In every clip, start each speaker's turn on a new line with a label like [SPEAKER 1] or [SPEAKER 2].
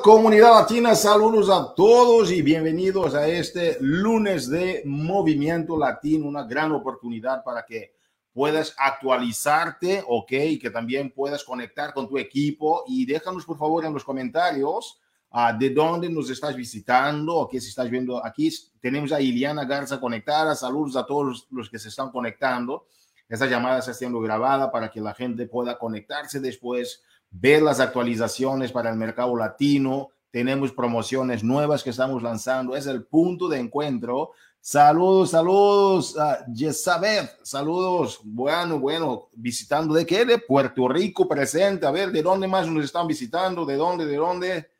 [SPEAKER 1] Comunidad latina, saludos a todos y bienvenidos a este lunes de Movimiento Latino, una gran oportunidad para que puedas actualizarte, ok, y que también puedas conectar con tu equipo y déjanos por favor en los comentarios uh, de dónde nos estás visitando o qué si estás viendo aquí. Tenemos a Iliana Garza conectada, saludos a todos los que se están conectando. Esta llamada está siendo grabada para que la gente pueda conectarse después ver las actualizaciones para el mercado latino. Tenemos promociones nuevas que estamos lanzando. Es el punto de encuentro. Saludos, saludos a Jezabeth. Saludos. Bueno, bueno, visitando de qué? De Puerto Rico presente. A ver, ¿de dónde más nos están visitando? ¿De dónde? ¿De dónde?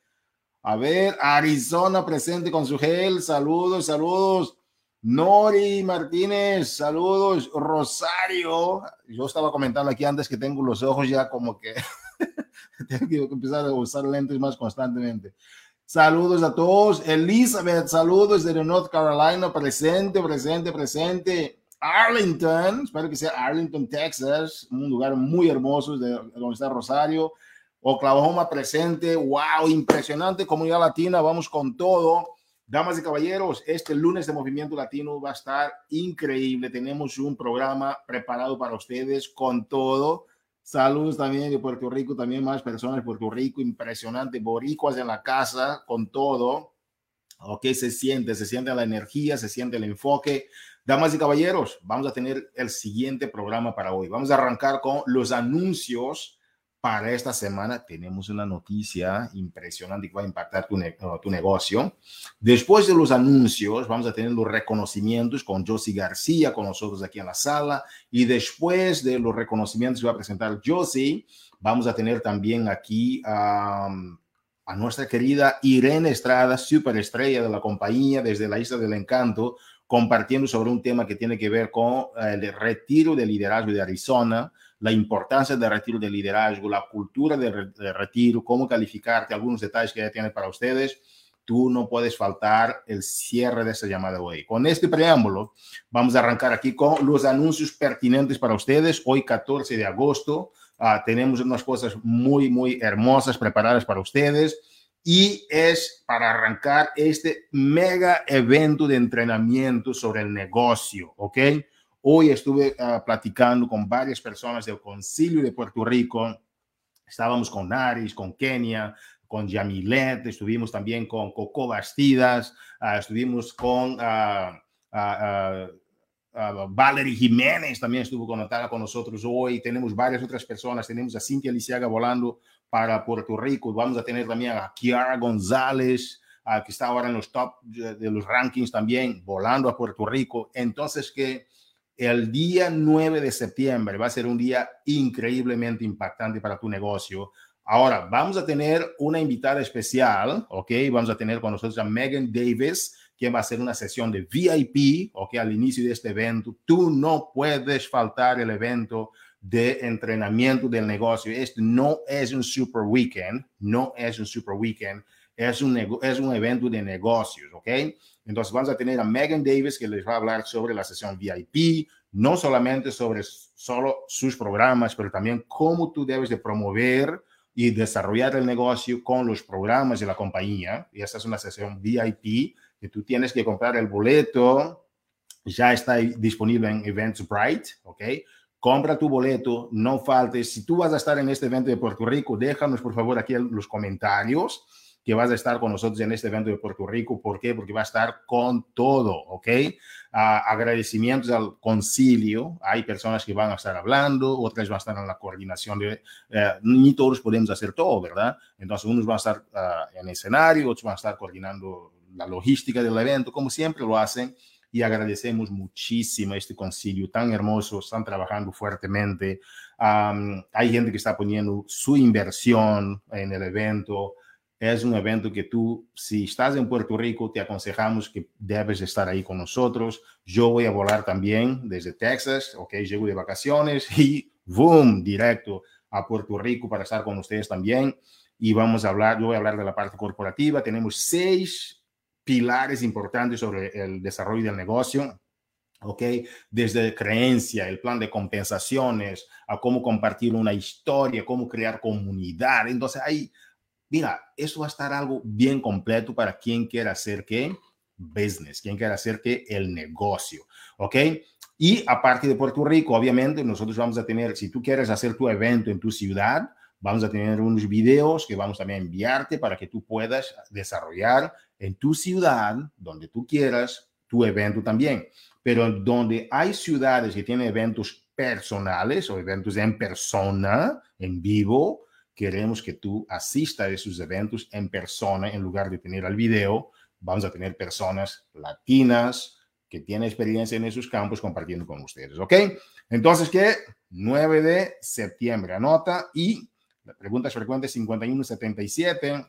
[SPEAKER 1] A ver, Arizona presente con su gel. Saludos, saludos. Nori Martínez, saludos. Rosario, yo estaba comentando aquí antes que tengo los ojos ya como que Tengo que empezar a usar lentes más constantemente. Saludos a todos. Elizabeth, saludos desde North Carolina, presente, presente, presente. Arlington, espero que sea Arlington, Texas, un lugar muy hermoso de donde está Rosario. Oklahoma presente, wow, impresionante comunidad latina, vamos con todo. Damas y caballeros, este lunes de Movimiento Latino va a estar increíble. Tenemos un programa preparado para ustedes con todo. Saludos también de Puerto Rico, también más personas de Puerto Rico, impresionante, boricuas en la casa con todo. Ok, se siente, se siente la energía, se siente el enfoque. Damas y caballeros, vamos a tener el siguiente programa para hoy. Vamos a arrancar con los anuncios para esta semana tenemos una noticia impresionante que va a impactar tu, negocio. Después de los anuncios, vamos a tener los reconocimientos con Josie García con nosotros aquí en la sala. Y después de los reconocimientos que va a presentar Josie, vamos a tener también aquí a nuestra querida Irene Estrada, superestrella de la compañía desde la Isla del Encanto, compartiendo sobre un tema que tiene que ver con el retiro de liderazgo de Arizona la importancia del retiro de liderazgo, la cultura de, retiro, cómo calificarte, algunos detalles que ya tiene para ustedes. Tú no puedes faltar el cierre de esta llamada hoy. Con este preámbulo, vamos a arrancar aquí con los anuncios pertinentes para ustedes. Hoy, 14 de agosto, uh, tenemos unas cosas muy, muy hermosas preparadas para ustedes y es para arrancar este mega evento de entrenamiento sobre el negocio, ¿ok? Hoy estuve uh, platicando con varias personas del Concilio de Puerto Rico. Estábamos con Naris, con Kenia, con Yamilet, estuvimos también con Coco Bastidas, uh, estuvimos con uh, Valerie Jiménez, también estuvo conectada con nosotros hoy. Tenemos varias otras personas, tenemos a Cintia Lisiaga volando para Puerto Rico, vamos a tener también a Kiara González, que está ahora en los top de, de los rankings también, volando a Puerto Rico. Entonces, que el día 9 de septiembre va a ser un día increíblemente impactante para tu negocio. Ahora, vamos a tener una invitada especial, ¿ok? Vamos a tener con nosotros a Megan Davis, quien va a hacer una sesión de VIP, ¿ok? Al inicio de este evento. Tú no puedes faltar el evento de entrenamiento del negocio. Este no es un super weekend, no es un super weekend, es un, es un evento de negocios, ¿ok? Entonces vamos a tener a Megan Davis que les va a hablar sobre la sesión VIP, no solamente sobre solo sus programas, pero también cómo tú debes de promover y desarrollar el negocio con los programas de la compañía. Y esta es una sesión VIP que tú tienes que comprar el boleto. Ya está disponible en Eventbrite, ¿ok? Compra tu boleto, no faltes. Si tú vas a estar en este evento de Puerto Rico, déjanos por favor aquí en los comentarios que vas a estar con nosotros en este evento de Puerto Rico. ¿Por qué? Porque va a estar con todo, ¿ok? Uh, agradecimientos al concilio. Hay personas que van a estar hablando, otras van a estar en la coordinación de... Uh, ni todos podemos hacer todo, ¿verdad? Entonces, unos van a estar uh, en escenario, otros van a estar coordinando la logística del evento, como siempre lo hacen. Y agradecemos muchísimo este concilio tan hermoso. Están trabajando fuertemente. Um, hay gente que está poniendo su inversión en el evento es un evento que tú, si estás en Puerto Rico, te aconsejamos que debes estar ahí con nosotros. Yo voy a volar también desde Texas, ok, llego de vacaciones y boom, directo a Puerto Rico para estar con ustedes también. Y vamos a hablar, yo voy a hablar de la parte corporativa. Tenemos seis pilares importantes sobre el desarrollo del negocio. ¿ok? Desde creencia, el plan de compensaciones, a cómo compartir una historia, cómo crear comunidad. Entonces, hay Mira, eso va a estar algo bien completo para quien quiera hacer qué? Business, quien quiera hacer qué? El negocio, ¿ok? Y aparte de Puerto Rico, obviamente, nosotros vamos a tener, si tú quieres hacer tu evento en tu ciudad, vamos a tener unos videos que vamos también a enviarte para que tú puedas desarrollar en tu ciudad, donde tú quieras, tu evento también. Pero donde hay ciudades que tienen eventos personales o eventos en persona, en vivo, queremos que tú asistas a esos eventos en persona en lugar de tener el video. Vamos a tener personas latinas que tienen experiencia en esos campos compartiendo con ustedes, ¿ok? Entonces, ¿qué? 9 de septiembre, anota y la pregunta frecuente 5177.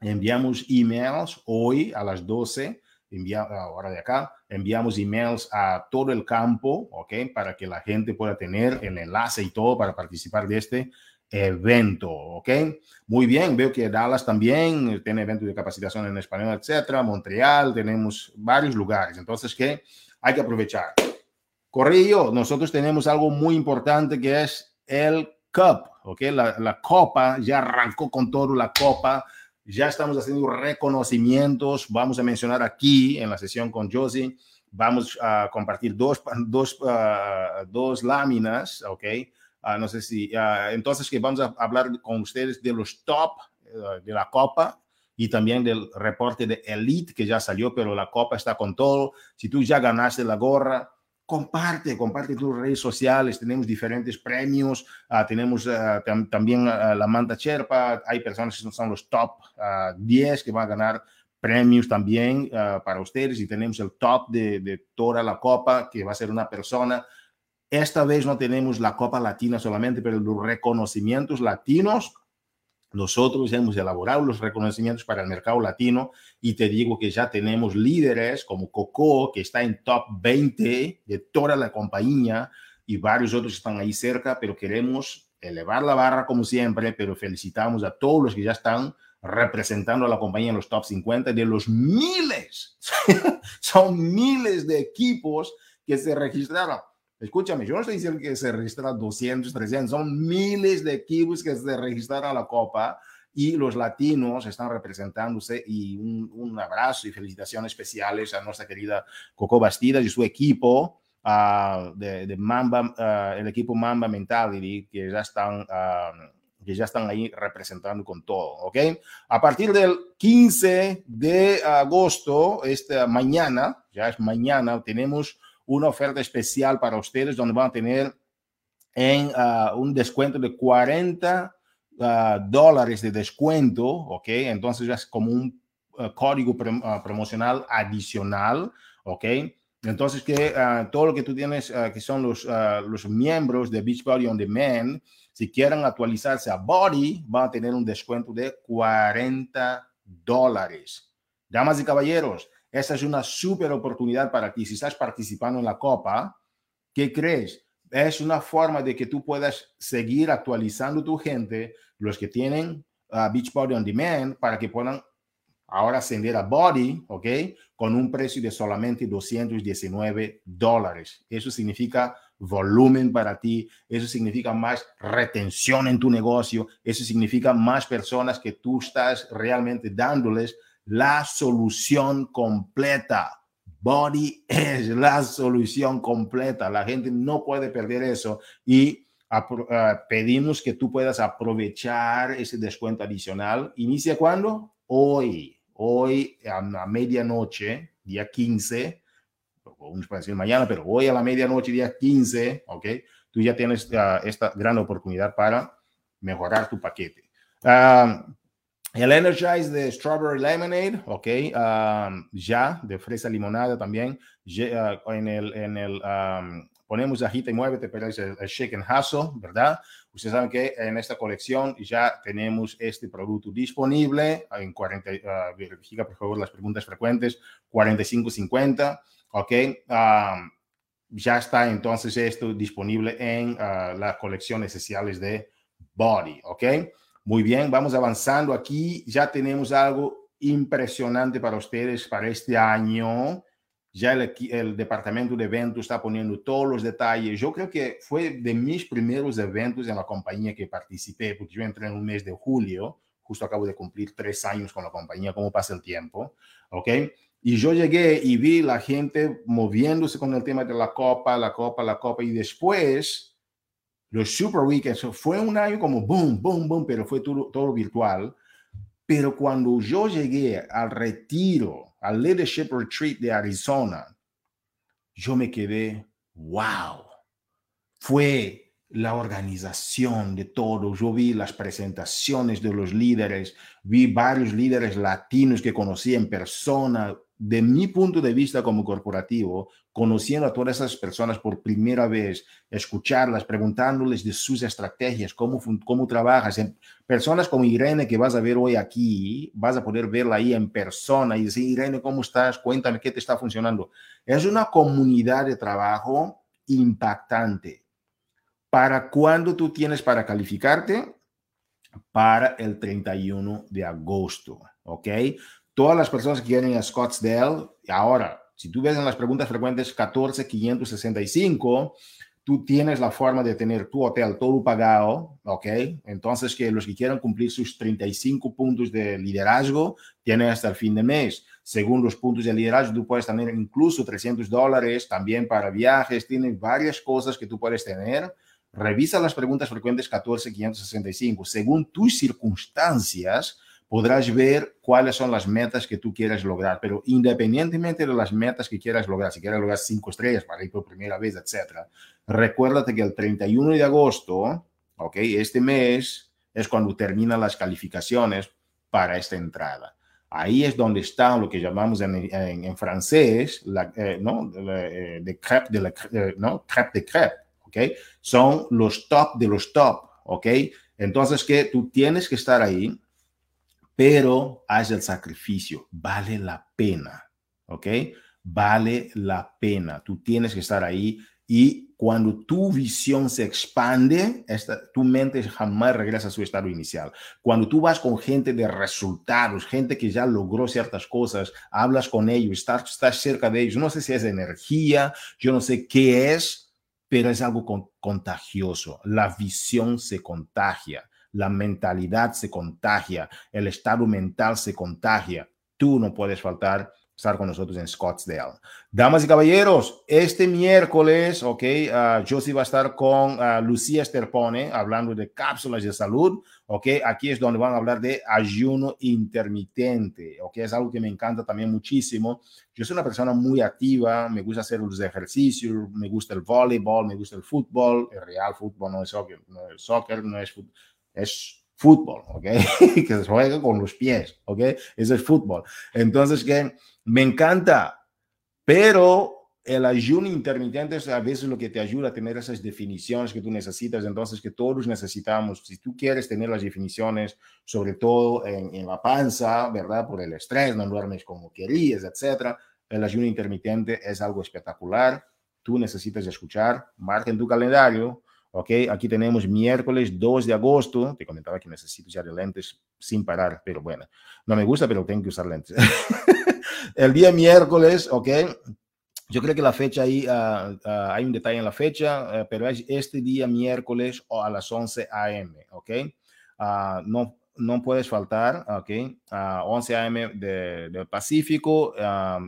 [SPEAKER 1] Enviamos emails hoy a las 12 envía, ahora de acá, enviamos emails a todo el campo, ¿ok? Para que la gente pueda tener el enlace y todo para participar de este evento, ¿ok? Muy bien, veo que Dallas también tiene eventos de capacitación en español, etcétera. Montreal, tenemos varios lugares. Entonces, ¿qué? Hay que aprovechar. Corrillo, nosotros tenemos algo muy importante que es el Cup, ¿ok? La, la copa, ya arrancó con todo la copa. Ya estamos haciendo reconocimientos. Vamos a mencionar aquí en la sesión con Josie. Vamos a compartir dos, dos, uh, dos láminas, ¿ok? Uh, no sé si, uh, entonces que vamos a hablar con ustedes de los top de la Copa y también del reporte de Elite que ya salió, pero la Copa está con todo. Si tú ya ganaste la gorra, comparte, comparte tus redes sociales, tenemos diferentes premios, uh, tenemos uh, tam también uh, la Manta Cherpa, hay personas que son los top 10 que van a ganar premios también para ustedes y tenemos el top de, de toda la copa que va a ser una persona. Esta vez no tenemos la Copa Latina solamente, pero los reconocimientos latinos nosotros hemos elaborado los reconocimientos para el mercado latino y te digo que ya tenemos líderes como Coco, que está en top 20 de toda la compañía y varios otros están ahí cerca, pero queremos elevar la barra como siempre, pero felicitamos a todos los que ya están representando a la compañía en los top 50 de los miles, son miles de equipos que se registraron. Escúchame, yo no estoy diciendo que se registran 200, 300, son miles de equipos que se registraron a la Copa y los latinos están representándose y un, un abrazo y felicitaciones especiales a nuestra querida Coco Bastidas y su equipo uh, de, de, Mamba, uh, el equipo Mamba Mentality, que ya están... Uh, que ya están ahí representando con todo, ¿ok? A partir del 15 de agosto, esta mañana, ya es mañana, tenemos una oferta especial para ustedes donde van a tener en uh, un descuento de 40 uh, dólares de descuento, ¿ok? Entonces es como un uh, código promocional adicional, ¿ok? Entonces que todo lo que tú tienes, que son los, los miembros de Beachbody On Demand, si quieren actualizarse a Body, van a tener un descuento de 40 dólares. Damas y caballeros, esa es una súper oportunidad para ti. Si estás participando en la Copa, ¿qué crees? Es una forma de que tú puedas seguir actualizando tu gente, los que tienen uh, Beachbody On Demand, para que puedan ahora ascender a Body, ¿ok? Con un precio de solamente 219 dólares. Eso significa volumen para ti, eso significa más retención en tu negocio, eso significa más personas que tú estás realmente dándoles la solución completa. Body es la solución completa. La gente no puede perder eso y uh, pedimos que tú puedas aprovechar ese descuento adicional. ¿Inicia cuándo? Hoy. Hoy a la medianoche, día 15. Unos pueden decir mañana, pero hoy a la medianoche, día 15, ¿ok? Tú ya tienes uh, esta gran oportunidad para mejorar tu paquete. Uh, el Energize de Strawberry Lemonade, ok, um, ya, de fresa limonada también. Ya, uh, en el, en el um, ponemos agita y muévete, pero es el, el shake and hustle, ¿verdad? Ustedes saben que en esta colección ya tenemos este producto disponible en 40, uh, verifica por favor las preguntas frecuentes, 45.50, ok. Um, ya está entonces esto disponible en uh, las colecciones esenciales de Body, ok. Muy bien, vamos avanzando aquí. Ya tenemos algo impresionante para ustedes para este año. Ya el, el, departamento de eventos está poniendo todos los detalles. Yo creo que fue de mis primeros eventos en la compañía que participé, porque yo entré en un mes de julio, justo acabo de cumplir tres años con la compañía, cómo pasa el tiempo, ¿ok? Y yo llegué y vi la gente moviéndose con el tema de la copa, la copa, la copa, y después los Super Weekends, fue un año como boom, boom, boom, pero fue todo, virtual. Pero cuando yo llegué al retiro, al Leadership Retreat de Arizona, yo me quedé, wow, fue la organización de todo. Yo vi las presentaciones de los líderes, vi varios líderes latinos que conocí en persona. De mi punto de vista como corporativo, conociendo a todas esas personas por primera vez, escucharlas, preguntándoles de sus estrategias, cómo, cómo trabajas. Personas como Irene que vas a ver hoy aquí, vas a poder verla ahí en persona y decir, Irene, ¿cómo estás? Cuéntame qué te está funcionando. Es una comunidad de trabajo impactante ¿Para cuándo tú tienes para calificarte? Para el 31 de agosto, ¿ok? Todas las personas que quieren a Scottsdale, ahora, si tú ves en las preguntas frecuentes 14565, tú tienes la forma de tener tu hotel todo pagado, ¿ok? Entonces, que los que quieran cumplir sus 35 puntos de liderazgo tienen hasta el fin de mes. Según los puntos de liderazgo, tú puedes tener incluso 300 dólares también para viajes, tienes varias cosas que tú puedes tener Revisa las preguntas frecuentes 14565. Según tus circunstancias, podrás ver cuáles son las metas que tú quieres lograr, pero independientemente de las metas que quieras lograr, si quieres lograr cinco estrellas para ir por primera vez, etcétera, recuérdate que el 31 de agosto, ok, este mes es cuando terminan las calificaciones para esta entrada. Ahí es donde está lo que llamamos en, francés, la, eh, ¿no? Eh, de crepe de la, eh, ¿no? Crepe de crepe son los top de los top, ¿ok? Entonces, que tú tienes que estar ahí, pero haz el sacrificio, vale la pena, ¿ok? Vale la pena, tú tienes que estar ahí y cuando tu visión se expande, esta, tu mente jamás regresa a su estado inicial. Cuando tú vas con gente de resultados, gente que ya logró ciertas cosas, hablas con ellos, estás cerca de ellos, no sé si es energía, yo no sé qué es, pero es algo contagioso. La visión se contagia, la mentalidad se contagia, el estado mental se contagia. Tú no puedes faltar estar con nosotros en Scottsdale. Damas y caballeros, este miércoles, ok, uh, sí va a estar con uh, Lucía Esterpone hablando de cápsulas de salud, ok, aquí es donde van a hablar de ayuno intermitente, ok, es algo que me encanta también muchísimo. Yo soy una persona muy activa, me gusta hacer los ejercicios, me gusta el voleibol, me gusta el fútbol, el real fútbol, no es soccer, no es, soccer, no es fútbol, es fútbol, ¿ok? que se juega con los pies, ¿ok? Eso es fútbol. Entonces, que me encanta, pero el ayuno intermitente es a veces lo que te ayuda a tener esas definiciones que tú necesitas, entonces que todos necesitamos. Si tú quieres tener las definiciones, sobre todo en, la panza, ¿verdad? Por el estrés, no duermes como querías, etcétera. El ayuno intermitente es algo espectacular. Tú necesitas escuchar, marca en tu calendario, ¿ok? Aquí tenemos miércoles 2 de agosto. Te comentaba que necesito usar lentes sin parar, pero bueno, no me gusta, pero tengo que usar lentes. el día miércoles, ¿ok? Yo creo que la fecha ahí, uh, uh, hay un detalle en la fecha, uh, pero es este día miércoles a las 11 a.m., ¿ok? no, no puedes faltar, ¿ok? A 11 a.m. del de Pacífico,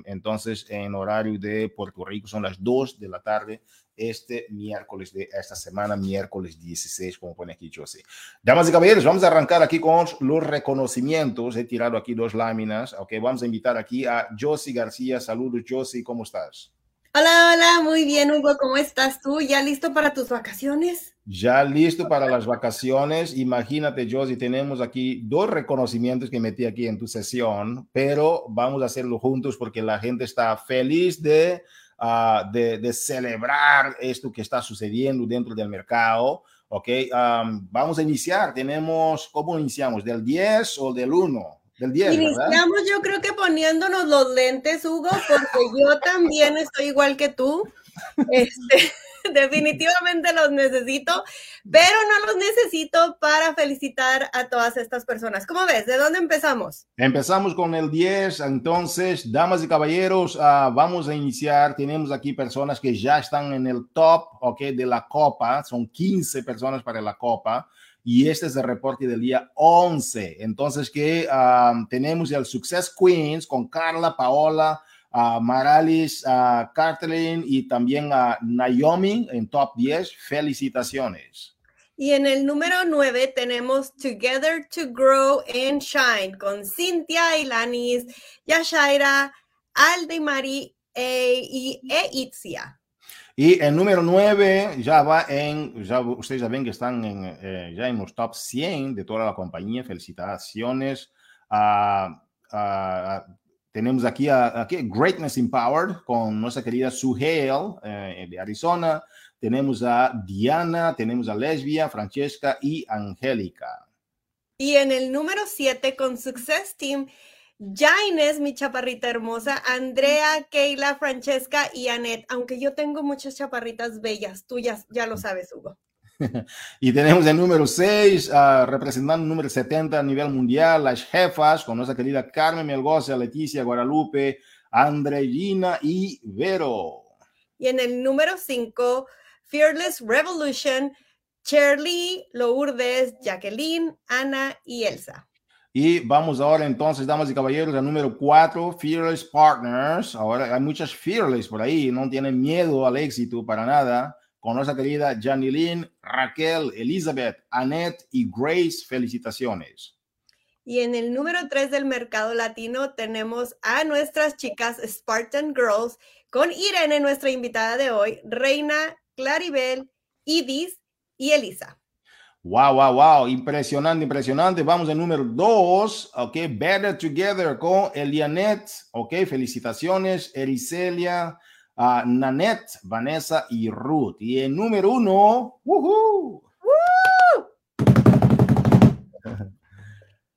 [SPEAKER 1] entonces en horario de Puerto Rico son las 2 de la tarde este miércoles de esta semana, miércoles 16, como pone aquí Josie. Damas y caballeros, vamos a arrancar aquí con los reconocimientos. He tirado aquí dos láminas. Ok, vamos a invitar aquí a Josie García. Saludos, Josie, ¿cómo estás?
[SPEAKER 2] Hola, hola, muy bien, Hugo, ¿cómo estás tú? ¿Ya listo para tus vacaciones?
[SPEAKER 1] Ya listo para las vacaciones. Imagínate, Josie, tenemos aquí dos reconocimientos que metí aquí en tu sesión, pero vamos a hacerlo juntos porque la gente está feliz de Ah, de, celebrar esto que está sucediendo dentro del mercado. Ok, vamos a iniciar. Tenemos, ¿cómo iniciamos? ¿Del 10 o del 1? Del 10,
[SPEAKER 2] Iniciamos yo creo que poniéndonos los lentes, Hugo, porque yo también estoy igual que tú. Este, definitivamente los necesito, pero no los necesito para felicitar a todas estas personas. ¿Cómo ves? ¿De dónde empezamos?
[SPEAKER 1] Empezamos con el 10, entonces, damas y caballeros, uh, vamos a iniciar. Tenemos aquí personas que ya están en el top, ok, de la copa, son 15 personas para la copa. y este es el reporte del día 11. Entonces, que um, tenemos el Success Queens con Carla, Paola, uh, Maralis, uh, Kathleen y también a Naomi en top 10. Felicitaciones.
[SPEAKER 2] Y en el número 9 tenemos Together to Grow and Shine con Cynthia Ilanis, Yashaira, Alde Mari e, y Eitzia.
[SPEAKER 1] Y el número 9 ya va en, ya, ustedes ya ven que están en, eh, ya en los top 100 de toda la compañía. Felicitaciones. Tenemos aquí, a, aquí Greatness Empowered con nuestra querida Suhail eh, de Arizona. Tenemos a Diana, tenemos a Lesbia, Francesca y Angélica.
[SPEAKER 2] Y en el número 7 con Success Team ya Inés, mi chaparrita hermosa, Andrea, Keila, Francesca y Anet, aunque yo tengo muchas chaparritas bellas, tú ya, lo sabes, Hugo.
[SPEAKER 1] y tenemos el número 6, ah, representando el número 70 a nivel mundial, las jefas, con nuestra querida Carmen Melgoza, Leticia, Guadalupe, Andreina y Vero.
[SPEAKER 2] Y en el número 5, Fearless Revolution, Shirley, Lourdes, Jacqueline, Ana y Elsa.
[SPEAKER 1] Y vamos ahora entonces, damas y caballeros, al número cuatro, Fearless Partners. Ahora hay muchas Fearless por ahí, no tienen miedo al éxito para nada. Con nuestra querida Janilyn, Raquel, Elizabeth, Annette y Grace, felicitaciones.
[SPEAKER 2] Y en el número tres del mercado latino tenemos a nuestras chicas Spartan Girls con Irene, nuestra invitada de hoy, Reina, Claribel, Idis y Elisa.
[SPEAKER 1] Wow, wow, wow. Impresionante, impresionante. Vamos al número dos. Ok, Better Together con Elianet. Ok, felicitaciones. Ericelia, uh, Nanette, Vanessa y Ruth. Y el número uno.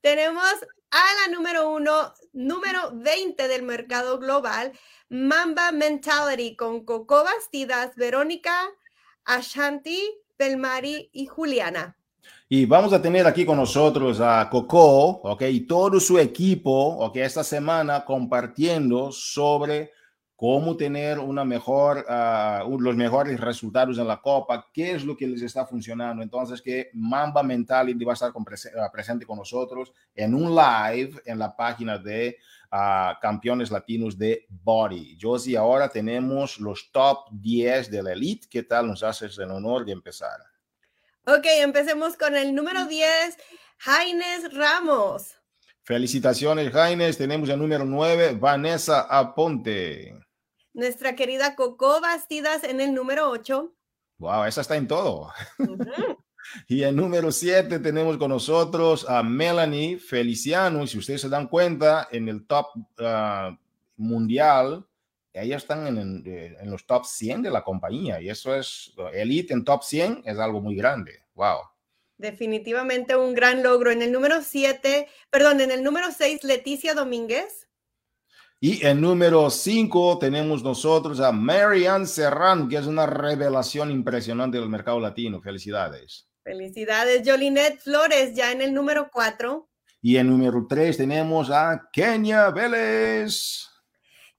[SPEAKER 2] Tenemos a la número uno, número 20 del mercado global, Mamba Mentality con Coco Bastidas, Verónica, Ashanti, Belmari y Juliana.
[SPEAKER 1] Y vamos a tener aquí con nosotros a Coco, ¿ok? Y todo su equipo, ¿ok? Esta semana compartiendo sobre cómo tener una mejor, ah, los mejores resultados en la Copa, qué es lo que les está funcionando. Entonces, que Mamba Mentality va a estar ah, presente con nosotros en un live en la página de ah, Campeones Latinos de Body. Josie, ahora tenemos los top 10 de la Elite. ¿Qué tal? Nos haces el honor de empezar.
[SPEAKER 2] Ok, empecemos con el número 10, Jaines Ramos.
[SPEAKER 1] Felicitaciones, Jaines. Tenemos el número 9, Vanessa Aponte.
[SPEAKER 2] Nuestra querida Coco Bastidas en el número 8.
[SPEAKER 1] Wow, esa está en todo. y el número 7 tenemos con nosotros a Melanie Feliciano. Si ustedes se dan cuenta, en el top ah, mundial, ellas están en, eh, en, los top 100 de la compañía y eso es, Elite en top 100 es algo muy grande. Wow.
[SPEAKER 2] Definitivamente un gran logro. En el número 7, perdón, en el número 6, Leticia Domínguez.
[SPEAKER 1] Y en número 5 tenemos nosotros a Marianne Serrano, que es una revelación impresionante del mercado latino. Felicidades.
[SPEAKER 2] Felicidades, Jolinet Flores, ya en el número 4.
[SPEAKER 1] Y en número 3 tenemos a Kenia Vélez.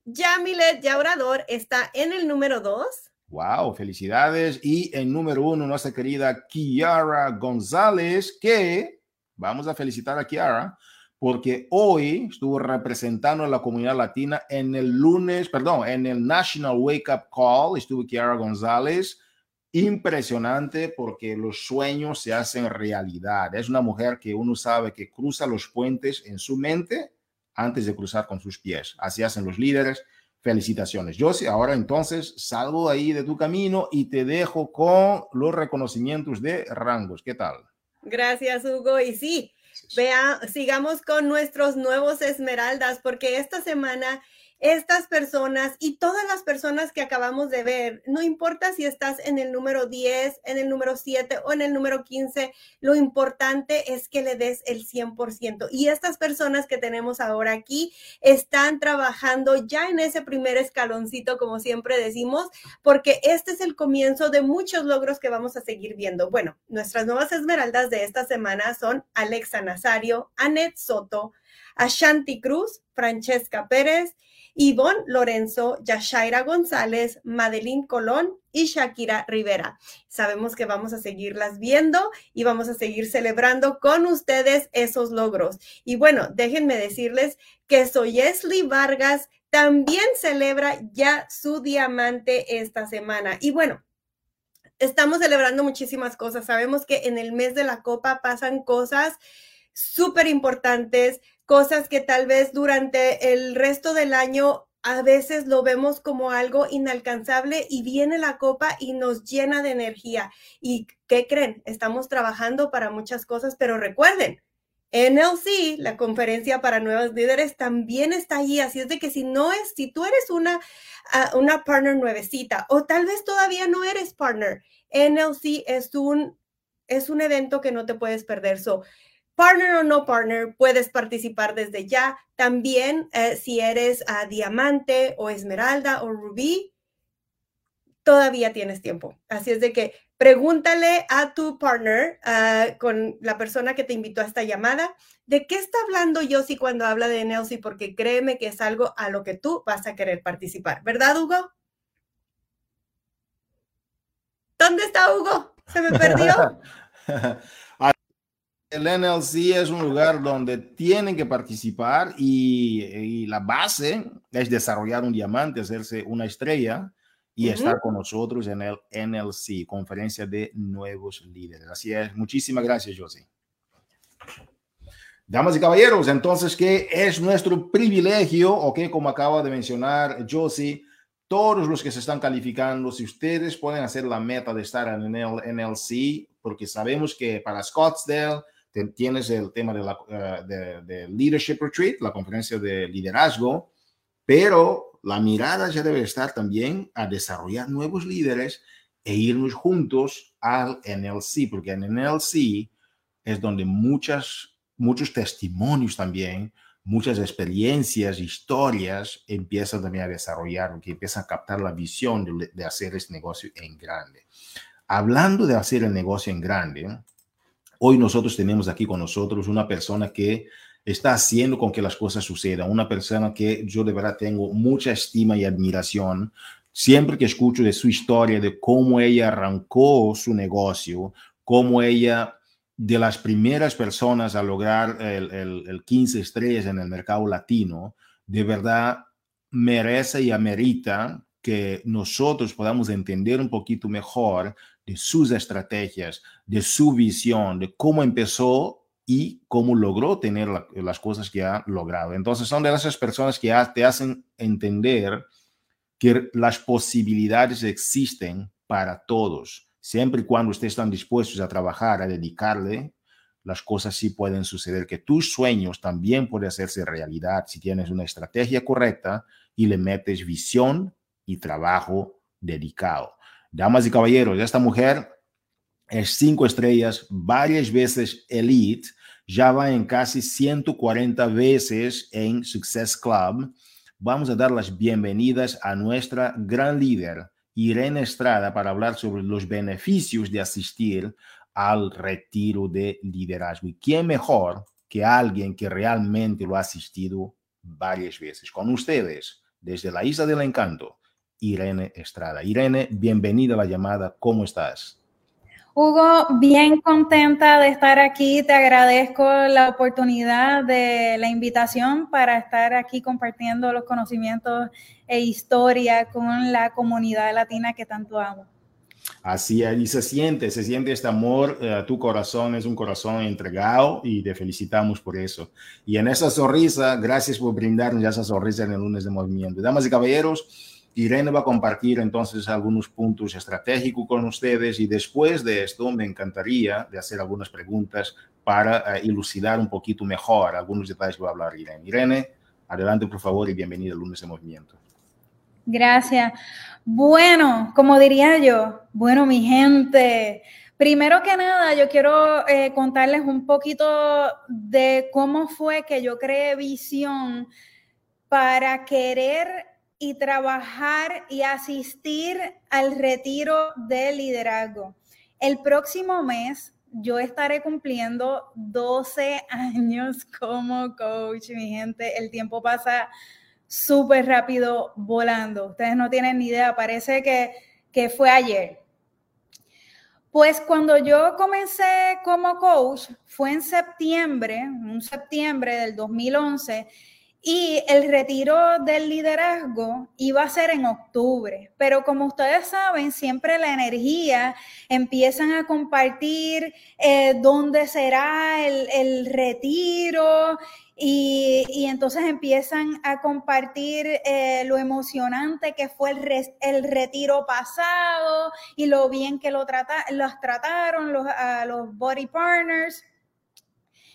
[SPEAKER 2] Yamilet Yaurador está en el número 2.
[SPEAKER 1] Wow, felicidades. Y en número uno, nuestra querida Kiara González, que vamos a felicitar a Kiara porque hoy estuvo representando a la comunidad latina en el lunes, perdón, en el National Wake Up Call. Estuvo Kiara González. Impresionante porque los sueños se hacen realidad. Es una mujer que uno sabe que cruza los puentes en su mente antes de cruzar con sus pies. Así hacen los líderes. Felicitaciones. Josie, ahora entonces salgo ahí de tu camino y te dejo con los reconocimientos de rangos. ¿Qué tal?
[SPEAKER 2] Gracias, Hugo. Y sí, vea, sigamos con nuestros nuevos esmeraldas, porque esta semana estas personas y todas las personas que acabamos de ver, no importa si estás en el número 10, en el número 7 o en el número 15, lo importante es que le des el 100%. Y estas personas que tenemos ahora aquí están trabajando ya en ese primer escaloncito, como siempre decimos, porque este es el comienzo de muchos logros que vamos a seguir viendo. Bueno, nuestras nuevas esmeraldas de esta semana son Alexa Nazario, Anet Soto, Ashanti Cruz, Francesca Pérez, Ivonne Lorenzo, Yashaira González, Madeline Colón y Shakira Rivera. Sabemos que vamos a seguirlas viendo y vamos a seguir celebrando con ustedes esos logros. Y bueno, déjenme decirles que Soyesli Vargas también celebra ya su diamante esta semana. Y bueno, estamos celebrando muchísimas cosas. Sabemos que en el mes de la copa pasan cosas súper importantes, cosas que tal vez durante el resto del año a veces lo vemos como algo inalcanzable y viene la copa y nos llena de energía. ¿Y qué creen? Estamos trabajando para muchas cosas, pero recuerden, NLC, la conferencia para nuevos líderes, también está allí. Así es de que si no es, si tú eres una, ah, una partner nuevecita o tal vez todavía no eres partner, NLC es un, es un evento que no te puedes perder. So, partner o no partner, puedes participar desde ya. También eh, si eres a diamante o esmeralda o rubí, todavía tienes tiempo. Así es de que pregúntale a tu partner, ah, con la persona que te invitó a esta llamada, de qué está hablando Yossi cuando habla de NLC, porque créeme que es algo a lo que tú vas a querer participar. ¿Verdad, Hugo? ¿Dónde está Hugo? ¿Se me perdió?
[SPEAKER 1] El NLC es un lugar donde tienen que participar y, la base es desarrollar un diamante, hacerse una estrella y estar con nosotros en el NLC, Conferencia de Nuevos Líderes. Así es. Muchísimas gracias, José. Damas y caballeros, entonces, ¿qué es nuestro privilegio? O que, como acaba de mencionar Josie, todos los que se están calificando, si ustedes pueden hacer la meta de estar en el NLC, porque sabemos que para Scottsdale tienes el tema de, la, eh, de, Leadership Retreat, la conferencia de liderazgo, pero la mirada ya debe estar también a desarrollar nuevos líderes e irnos juntos al NLC, porque en NLC es donde muchas, muchos testimonios también muchas experiencias, historias, empiezan también a desarrollar, que empiezan a captar la visión de, hacer este negocio en grande. Hablando de hacer el negocio en grande, hoy nosotros tenemos aquí con nosotros una persona que está haciendo con que las cosas sucedan, una persona que yo de verdad tengo mucha estima y admiración. Siempre que escucho de su historia, de cómo ella arrancó su negocio, cómo ella de las primeras personas a lograr el, 15 estrellas en el mercado latino, de verdad merece y amerita que nosotros podamos entender un poquito mejor de sus estrategias, de su visión, de cómo empezó y cómo logró tener las cosas que ha logrado. Entonces son de esas personas que te hacen entender que las posibilidades existen para todos Siempre y cuando ustedes están dispuestos a trabajar, a dedicarle, las cosas sí pueden suceder, que tus sueños también pueden hacerse realidad si tienes una estrategia correcta y le metes visión y trabajo dedicado. Damas y caballeros, esta mujer es cinco estrellas, varias veces elite, ya va en casi 140 veces en Success Club. Vamos a dar las bienvenidas a nuestra gran líder, Irene Estrada para hablar sobre los beneficios de asistir al retiro de liderazgo. ¿Y quién mejor que alguien que realmente lo ha asistido varias veces? Con ustedes, desde la Isla del Encanto, Irene Estrada. Irene, bienvenida a la llamada. ¿Cómo estás?
[SPEAKER 3] Hugo, bien contenta de estar aquí. Te agradezco la oportunidad de la invitación para estar aquí compartiendo los conocimientos e historia con la comunidad latina que tanto amo.
[SPEAKER 1] Así y se siente, se siente este amor. Eh, tu corazón es un corazón entregado y te felicitamos por eso. Y en esa sonrisa, gracias por brindarnos esa sonrisa en el lunes de movimiento. Damas y caballeros, Irene va a compartir entonces algunos puntos estratégicos con ustedes y después de esto me encantaría de hacer algunas preguntas para uh, ilucidar un poquito mejor algunos detalles que va a hablar Irene. Irene, adelante por favor y bienvenida al lunes de movimiento.
[SPEAKER 3] Gracias. Bueno, como diría yo, bueno, mi gente, primero que nada, yo quiero eh, contarles un poquito de cómo fue que yo creé visión para querer y trabajar y asistir al retiro de liderazgo. El próximo mes yo estaré cumpliendo 12 años como coach, mi gente. El tiempo pasa súper rápido volando. Ustedes no tienen ni idea, parece que, que fue ayer. Pues cuando yo comencé como coach fue en septiembre, un septiembre del 2011, y el retiro del liderazgo iba a ser en octubre, pero como ustedes saben, siempre la energía empiezan a compartir eh, dónde será el, retiro y, entonces empiezan a compartir eh, lo emocionante que fue el, el, retiro pasado y lo bien que lo los trataron los, los body partners.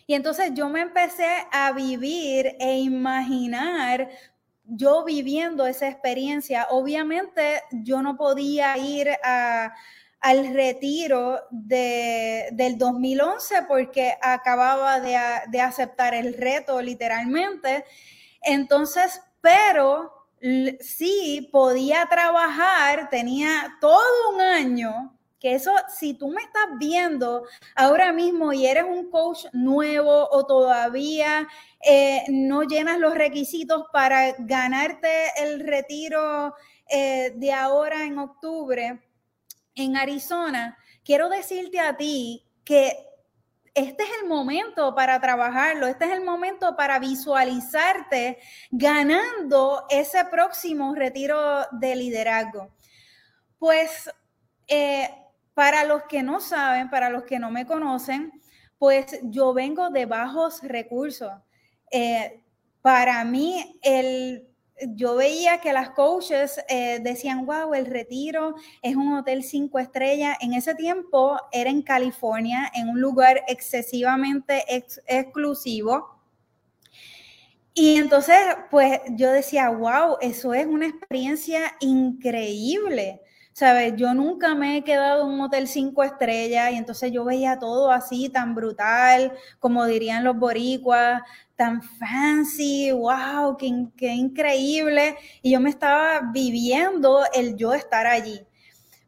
[SPEAKER 3] Y entonces yo me empecé a vivir e imaginar yo viviendo esa experiencia. Obviamente yo no podía ir al retiro de, del 2011 porque acababa de, de aceptar el reto literalmente. Entonces, pero sí podía trabajar, tenía todo un año que eso, si tú me estás viendo ahora mismo y eres un coach nuevo o todavía eh, no llenas los requisitos para ganarte el retiro eh, de ahora en octubre en Arizona, quiero decirte a ti que este es el momento para trabajarlo, este es el momento para visualizarte ganando ese próximo retiro de liderazgo. Pues eh, para los que no saben, para los que no me conocen, pues yo vengo de bajos recursos. Eh, para mí, el, yo veía que las coaches eh, decían, wow, el retiro es un hotel cinco estrellas. En ese tiempo era en California, en un lugar excesivamente exclusivo. Y entonces, pues yo decía, wow, eso es una experiencia increíble. ¿Sabes? Yo nunca me he quedado en un hotel cinco estrellas y entonces yo veía todo así tan brutal, como dirían los boricuas, tan fancy, wow, qué, qué increíble. Y yo me estaba viviendo el yo estar allí.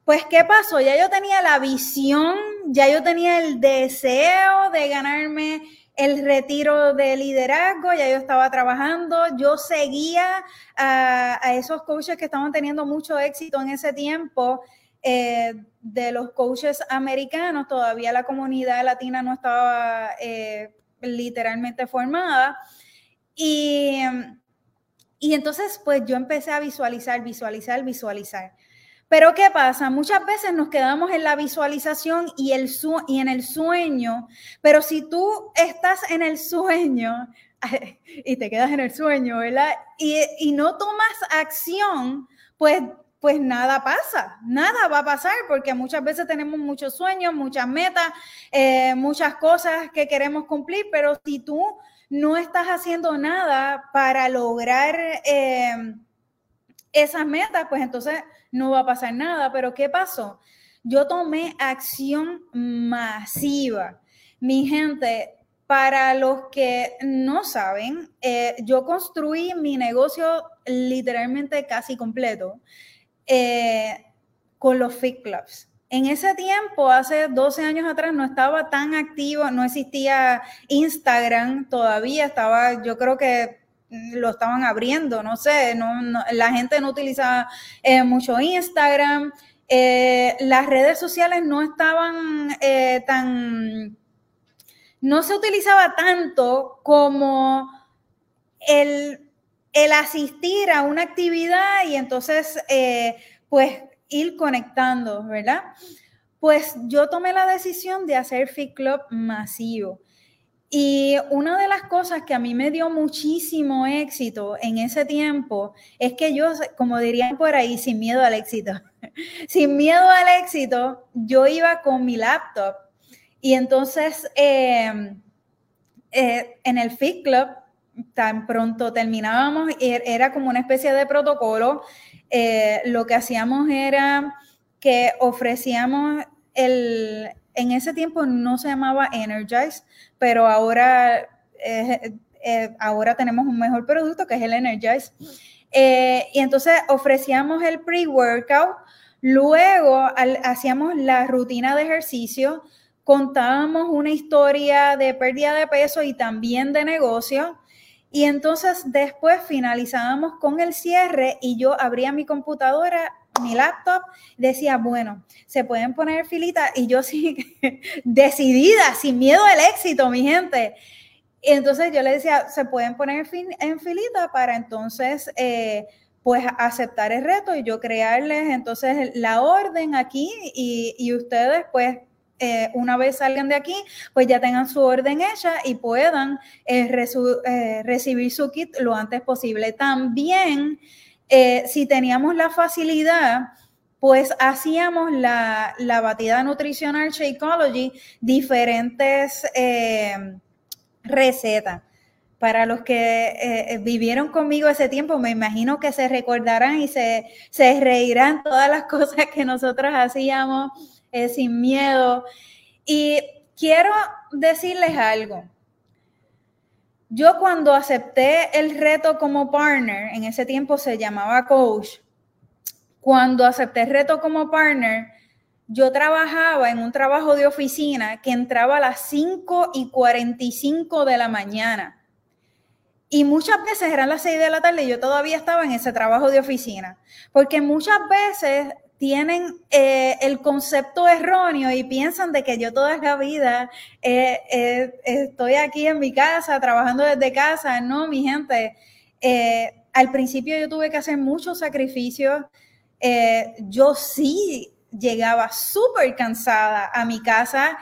[SPEAKER 3] Pues, ¿qué pasó? Ya yo tenía la visión, ya yo tenía el deseo de ganarme el retiro de liderazgo, ya yo estaba trabajando, yo seguía a, esos coaches que estaban teniendo mucho éxito en ese tiempo, eh, de los coaches americanos, todavía la comunidad latina no estaba eh, literalmente formada. Y, y entonces, pues yo empecé a visualizar, visualizar, visualizar. Pero ¿qué pasa? Muchas veces nos quedamos en la visualización y, el y en el sueño, pero si tú estás en el sueño y te quedas en el sueño, ¿verdad? Y, no tomas acción, pues, pues nada pasa, nada va a pasar, porque muchas veces tenemos muchos sueños, muchas metas, eh, muchas cosas que queremos cumplir, pero si tú no estás haciendo nada para lograr eh, esas metas, pues entonces no va a pasar nada. Pero ¿qué pasó? Yo tomé acción masiva. Mi gente, para los que no saben, eh, yo construí mi negocio literalmente casi completo eh, con los Fit Clubs. En ese tiempo, hace 12 años atrás, no estaba tan activo, no existía Instagram todavía, estaba, yo creo que lo estaban abriendo, no sé, la gente no utilizaba eh, mucho Instagram, eh, las redes sociales no estaban eh, tan, no se utilizaba tanto como el, el asistir a una actividad y entonces, pues, ir conectando, ¿verdad? Pues yo tomé la decisión de hacer Fit Club masivo. Y una de las cosas que a mí me dio muchísimo éxito en ese tiempo es que yo, como dirían por ahí, sin miedo al éxito, sin miedo al éxito, yo iba con mi laptop. Y entonces em, eh, en el Fit Club, tan pronto terminábamos, er, era como una especie de protocolo, eh, lo que hacíamos era que ofrecíamos el, en ese tiempo no se llamaba Energize, pero ahora, eh, eh, ahora tenemos un mejor producto que es el Energize. Eh, y entonces ofrecíamos el pre-workout, luego hacíamos la rutina de ejercicio, contábamos una historia de pérdida de peso y también de negocio. Y entonces después finalizábamos con el cierre y yo abría mi computadora, mi laptop, decía, bueno, se pueden poner filitas y yo sí, decidida, sin miedo al éxito, mi gente. Y entonces yo le decía, se pueden poner en filita para entonces, eh, pues, aceptar el reto y yo crearles entonces la orden aquí y, y ustedes, pues, eh, una vez salgan de aquí, pues ya tengan su orden hecha y puedan eh, recibir su kit lo antes posible. También, si teníamos la facilidad, pues hacíamos la, batida nutricional Shakeology, diferentes recetas. Para los que vivieron conmigo ese tiempo, me imagino que se recordarán y se reirán todas las cosas que nosotros hacíamos sin miedo. Y quiero decirles algo. Yo cuando acepté el reto como partner, en ese tiempo se llamaba coach, cuando acepté el reto como partner, yo trabajaba en un trabajo de oficina que entraba a las 5 y 45 de la mañana. Y muchas veces eran las 6 de la tarde y yo todavía estaba en ese trabajo de oficina. Porque muchas veces tienen eh, el concepto erróneo y piensan de que yo toda la vida eh, eh, estoy aquí en mi casa, trabajando desde casa. No, mi gente, al principio yo tuve que hacer muchos sacrificios. yo sí llegaba súper cansada a mi casa.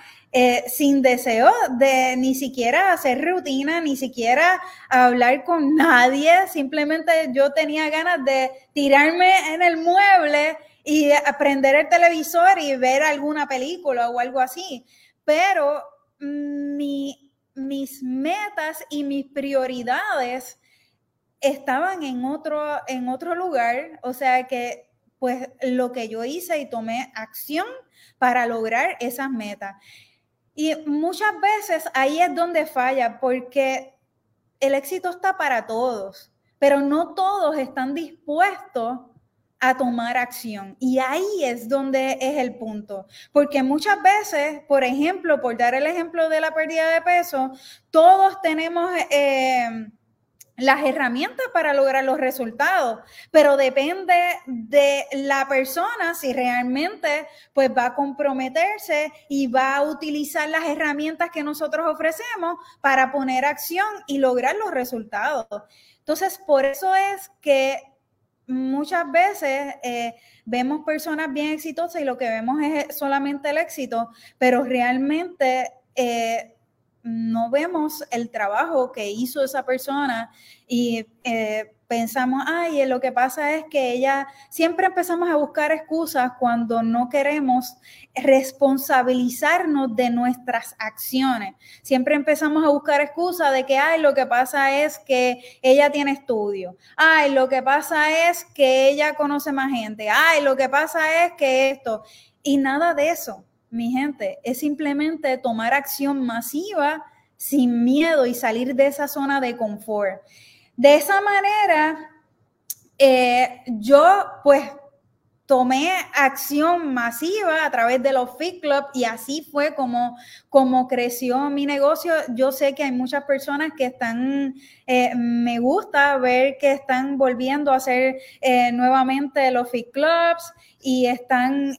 [SPEAKER 3] sin deseo de ni siquiera hacer rutina, ni siquiera hablar con nadie, simplemente yo tenía ganas de tirarme en el mueble y aprender el televisor y ver alguna película o algo así. Pero mis metas y mis prioridades estaban en otro, en otro lugar, o sea que pues lo que yo hice y tomé acción para lograr esas metas. Y muchas veces ahí es donde falla, porque el éxito está para todos, pero no todos están dispuestos a tomar acción. Y ahí es donde es el punto. Porque muchas veces, por ejemplo, por dar el ejemplo de la pérdida de peso, todos tenemos... Eh, las herramientas para lograr los resultados, pero depende de la persona si realmente pues va a comprometerse y va a utilizar las herramientas que nosotros ofrecemos para poner acción y lograr los resultados. Entonces, por eso es que muchas veces eh, vemos personas bien exitosas y lo que vemos es solamente el éxito, pero realmente eh, no vemos el trabajo que hizo esa persona y eh, pensamos, ay, lo que pasa es que ella, siempre empezamos a buscar excusas cuando no queremos responsabilizarnos de nuestras acciones. Siempre empezamos a buscar excusas de que, ay, lo que pasa es que ella tiene estudio. Ay, lo que pasa es que ella conoce más gente. Ay, lo que pasa es que esto. Y nada de eso, mi gente, es simplemente tomar acción masiva sin miedo y salir de esa zona de confort. De esa manera, eh, yo pues tomé acción masiva a través de los Fit Club y así fue como, como creció mi negocio. Yo sé que hay muchas personas que están, eh, me gusta ver que están volviendo a hacer eh, nuevamente los Fit Clubs y están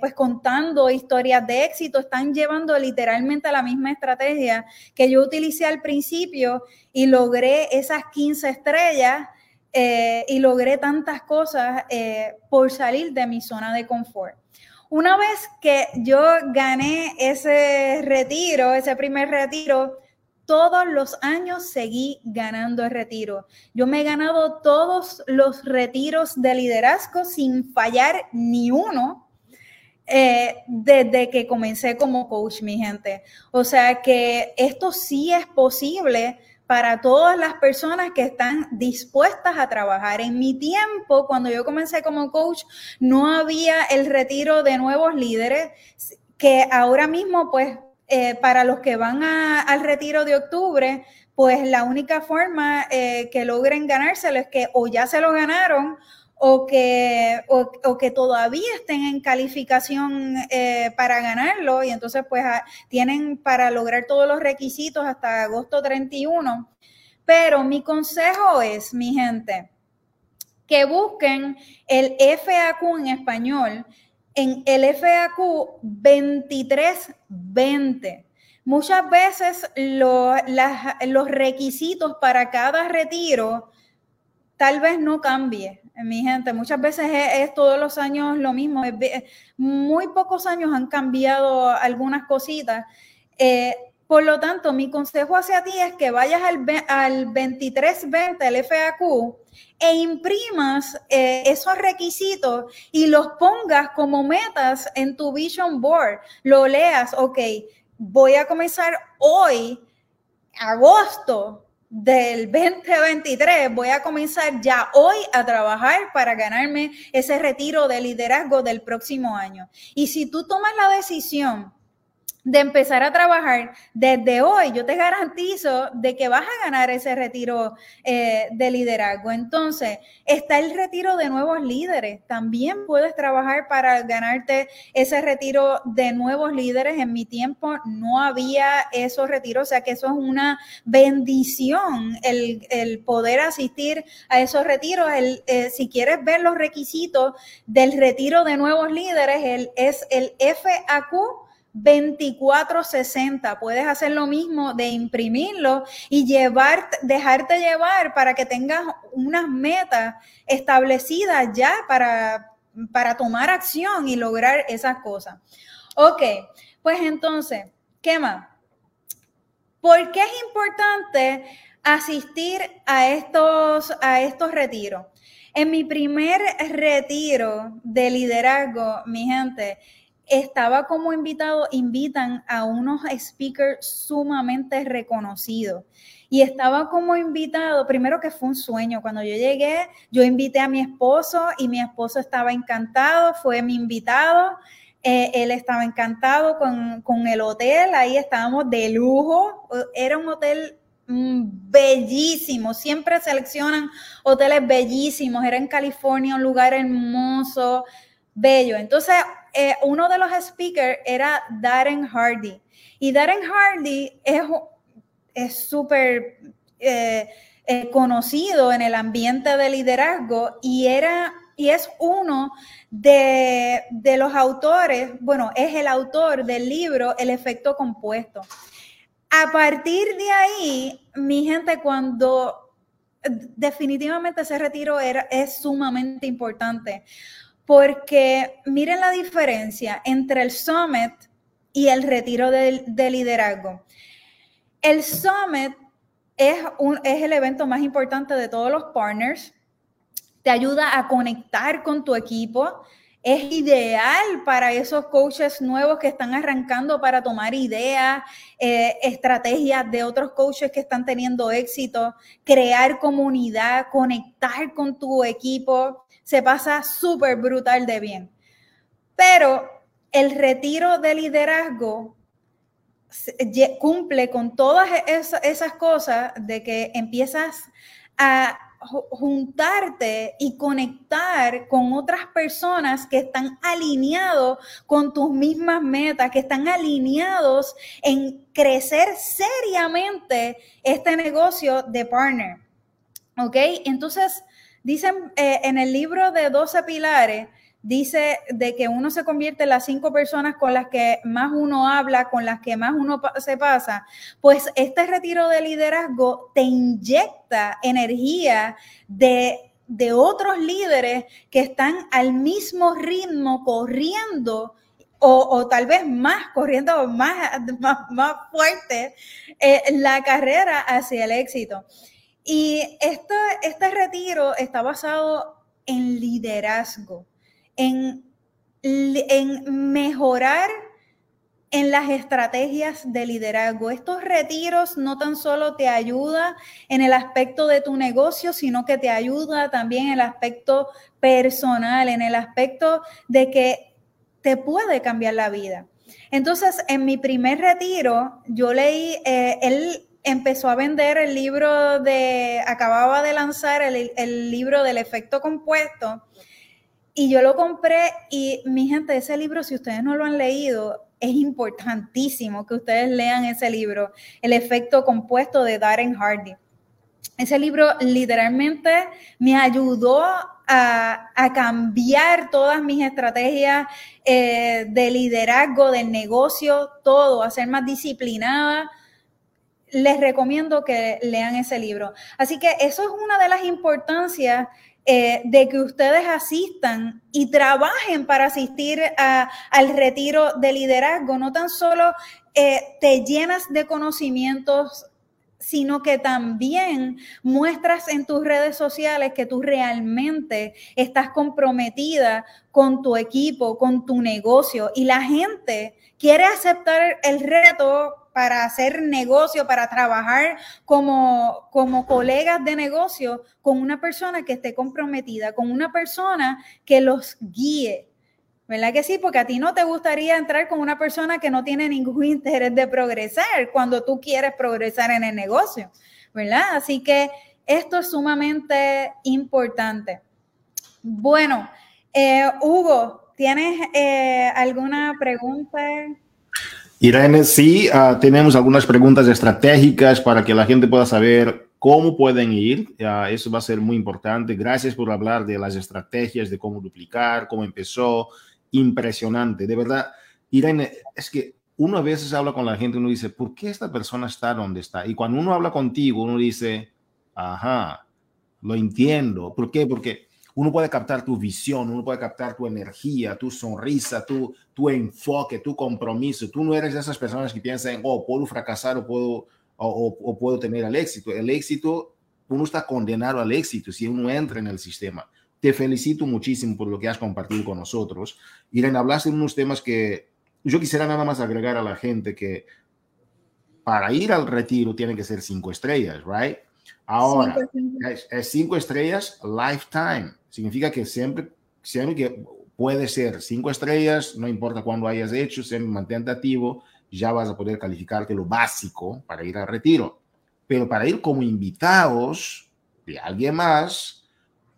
[SPEAKER 3] pues contando historias de éxito, están llevando literalmente la misma estrategia que yo utilicé al principio y logré esas 15 estrellas eh, y logré tantas cosas eh, por salir de mi zona de confort. Una vez que yo gané ese retiro, ese primer retiro, todos los años seguí ganando el retiro. Yo me he ganado todos los retiros de liderazgo sin fallar ni uno. Eh, desde que comencé como coach, mi gente. O sea que esto sí es posible para todas las personas que están dispuestas a trabajar. En mi tiempo, cuando yo comencé como coach, no había el retiro de nuevos líderes, que ahora mismo, pues, eh, para los que van al retiro de octubre, pues la única forma eh, que logren ganárselo es que o ya se lo ganaron o que, o, que todavía estén en calificación eh, para ganarlo y entonces pues tienen para lograr todos los requisitos hasta agosto 31. Pero mi consejo es, mi gente, que busquen el FAQ en español en el FAQ 2320. Muchas veces los requisitos para cada retiro tal vez no cambie, mi gente. Muchas veces es, todos los años lo mismo. muy pocos años han cambiado algunas cositas. Eh, por lo tanto, mi consejo hacia ti es que vayas al, al 2320, el FAQ, e imprimas eh, esos requisitos y los pongas como metas en tu vision board. Lo leas, ok, voy a comenzar hoy, agosto del 2023, voy a comenzar ya hoy a trabajar para ganarme ese retiro de liderazgo del próximo año. Y si tú tomas la decisión de empezar a trabajar desde hoy, yo te garantizo de que vas a ganar ese retiro eh, de liderazgo. Entonces, está el retiro de nuevos líderes. También puedes trabajar para ganarte ese retiro de nuevos líderes. En mi tiempo no había esos retiros, o sea que eso es una bendición el, poder asistir a esos retiros. El, eh, si quieres ver los requisitos del retiro de nuevos líderes, el, es el FAQ 2460. Puedes hacer lo mismo de imprimirlo y llevar, dejarte llevar para que tengas unas metas establecidas ya para, para tomar acción y lograr esas cosas. Ok, pues entonces, ¿qué más? ¿Por qué es importante asistir a estos, a estos retiros? En mi primer retiro de liderazgo, mi gente, estaba como invitado, invitan a unos speakers sumamente reconocidos. Y estaba como invitado, primero que fue un sueño, cuando yo llegué, yo invité a mi esposo y mi esposo estaba encantado, fue mi invitado, eh, él estaba encantado con, con, el hotel, ahí estábamos de lujo, era un hotel mm, bellísimo, siempre seleccionan hoteles bellísimos, era en California, un lugar hermoso, bello. Entonces, eh, uno de los speakers era Darren Hardy. Y Darren Hardy es súper eh, eh, conocido en el ambiente de liderazgo y, era, y es uno de, de los autores, bueno, es el autor del libro El efecto compuesto. A partir de ahí, mi gente, cuando definitivamente ese retiro era, es sumamente importante porque miren la diferencia entre el summit y el retiro de, liderazgo. El summit es, el evento más importante de todos los partners, te ayuda a conectar con tu equipo, es ideal para esos coaches nuevos que están arrancando para tomar ideas, eh, estrategias de otros coaches que están teniendo éxito, crear comunidad, conectar con tu equipo se pasa súper brutal de bien. Pero el retiro de liderazgo cumple con todas esas cosas de que empiezas a juntarte y conectar con otras personas que están alineados con tus mismas metas, que están alineados en crecer seriamente este negocio de partner. ¿Ok? Entonces, Dicen eh, en el libro de 12 pilares, dice de que uno se convierte en las cinco personas con las que más uno habla, con las que más uno se pasa, pues este retiro de liderazgo te inyecta energía de, otros líderes que están al mismo ritmo corriendo o, tal vez más, corriendo más, más, fuerte eh, la carrera hacia el éxito. Y este, este retiro está basado en liderazgo, en, en mejorar en las estrategias de liderazgo. Estos retiros no tan solo te ayuda en el aspecto de tu negocio, sino que te ayuda también en el aspecto personal, en el aspecto de que te puede cambiar la vida. Entonces, en mi primer retiro, yo leí, eh, él empezó a vender el libro de, acababa de lanzar el, libro del efecto compuesto y yo lo compré y mi gente, ese libro, si ustedes no lo han leído, es importantísimo que ustedes lean ese libro, El efecto compuesto de Darren Hardy. ese libro literalmente me ayudó a, cambiar todas mis estrategias eh, de liderazgo, del negocio, todo, a ser más disciplinada. Les recomiendo que lean ese libro. Así que eso es una de las importancias eh, de que ustedes asistan y trabajen para asistir al retiro de liderazgo. No tan solo eh, te llenas de conocimientos sino que también muestras en tus redes sociales que tú realmente estás comprometida con tu equipo, con tu negocio y la gente quiere aceptar el reto para hacer negocio, para trabajar como, como colegas de negocio con una persona que esté comprometida, con una persona que los guíe, ¿Verdad que sí? Porque a ti no te gustaría entrar con una persona que no tiene ningún interés de progresar cuando tú quieres progresar en el negocio, ¿verdad? Así que esto es sumamente importante. Bueno, eh, Hugo, ¿tienes eh, alguna pregunta?
[SPEAKER 1] Irene, sí, ah, tenemos algunas preguntas estratégicas para que la gente pueda saber cómo pueden ir. Ah, eso va a ser muy importante. Gracias por hablar de las estrategias, de cómo duplicar, cómo empezó, impresionante, de verdad. Irene, es que uno a veces habla con la gente, uno dice, ¿por qué esta persona está donde está? Y cuando uno habla contigo, uno dice, ajá, lo entiendo. ¿Por qué? Porque uno puede captar tu visión, uno puede captar tu energía, tu sonrisa, tu, tu enfoque, tu compromiso. Tú no eres de esas personas que piensan, oh, puedo fracasar o puedo, o puedo tener el éxito. El éxito, uno está condenado al éxito si uno entra en el sistema. Te felicito muchísimo por lo que has compartido con nosotros. Irene, hablaste de unos temas que yo quisiera nada más agregar a la gente que para ir al retiro tiene que ser cinco estrellas, right? Ahora, es, cinco estrellas lifetime. Significa que siempre, siempre que puede ser cinco estrellas, no importa cuándo hayas hecho, siempre mantente activo, ya vas a poder calificarte lo básico para ir al retiro. Pero para ir como invitados de alguien más,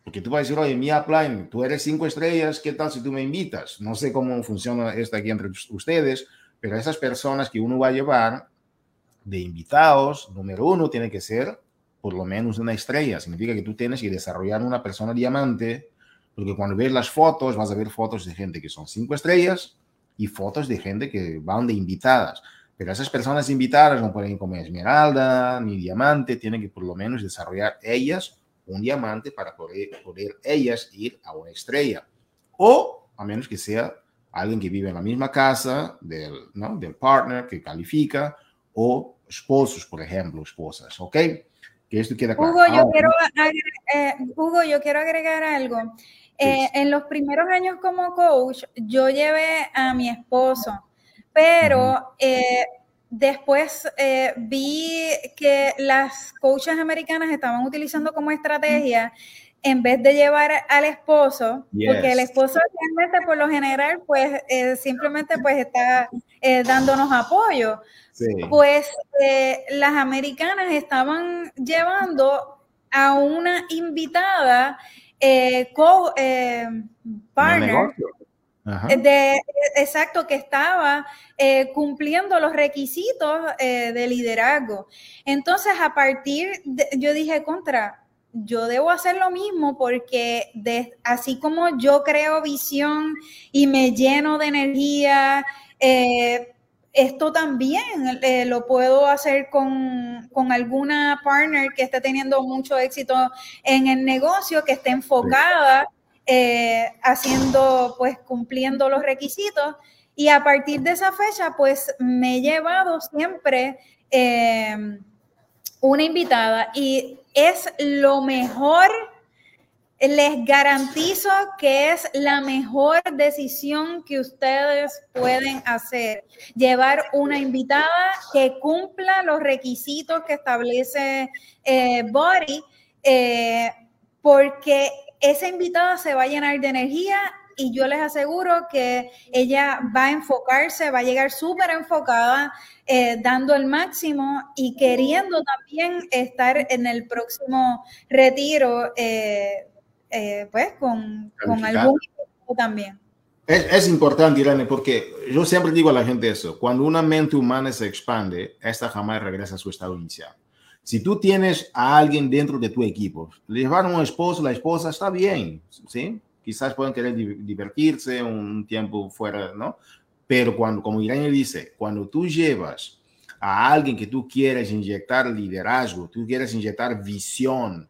[SPEAKER 1] porque tú vas a decir, oye, mi upline, tú eres cinco estrellas, ¿qué tal si tú me invitas? No sé cómo funciona esto aquí entre ustedes, pero esas personas que uno va a llevar de invitados, número uno, tiene que ser por lo menos una estrella. Significa que tú tienes que desarrollar una persona diamante, porque cuando ves las fotos, vas a ver fotos de gente que son cinco estrellas y fotos de gente que van de invitadas. Pero esas personas invitadas no pueden como esmeralda ni diamante, tienen que por lo menos desarrollar ellas un diamante para poder, poder ellas ir a una estrella. O a menos que sea alguien que vive en la misma casa del, ¿no? del partner que califica o esposos, por ejemplo, esposas, ¿ok? Que esto queda
[SPEAKER 3] claro. Hugo, yo, quiero, eh, Hugo yo quiero agregar algo. Eh, en los primeros años como coach, yo llevé a mi esposo, pero Después eh, vi que las coaches americanas estaban utilizando como estrategia en vez de llevar al esposo, porque el esposo realmente por lo general pues eh, simplemente pues está eh, dándonos apoyo. Pues las americanas estaban llevando a una invitada co partner de, exacto, que estaba eh, cumpliendo los requisitos eh, de liderazgo. Entonces, a partir de, yo dije, contra, yo debo hacer lo mismo porque así como yo creo visión y me lleno de energía, eh, esto también lo puedo hacer con, con, alguna partner que esté teniendo mucho éxito en el negocio, que esté enfocada eh, haciendo, pues cumpliendo los requisitos. Y a partir de esa fecha, pues me he llevado siempre eh, una invitada y es lo mejor, les garantizo que es la mejor decisión que ustedes pueden hacer. Llevar una invitada que cumpla los requisitos que establece eh, Body, porque esa invitada se va a llenar de energía y yo les aseguro que ella va a enfocarse, va a llegar súper enfocada, eh, dando el máximo y queriendo también estar en el próximo retiro, eh, eh, pues con, con algún también.
[SPEAKER 1] Es, es, importante, Irene, porque yo siempre digo a la gente eso, cuando una mente humana se expande, esta jamás regresa a su estado inicial. Si tú tienes a alguien dentro de tu equipo, le llevaron un esposo, la esposa está bien, ¿sí? Quizás puedan querer divertirse un tiempo fuera, ¿no? Pero cuando, como Irene dice, cuando tú llevas a alguien que tú quieres inyectar liderazgo, tú quieres inyectar visión,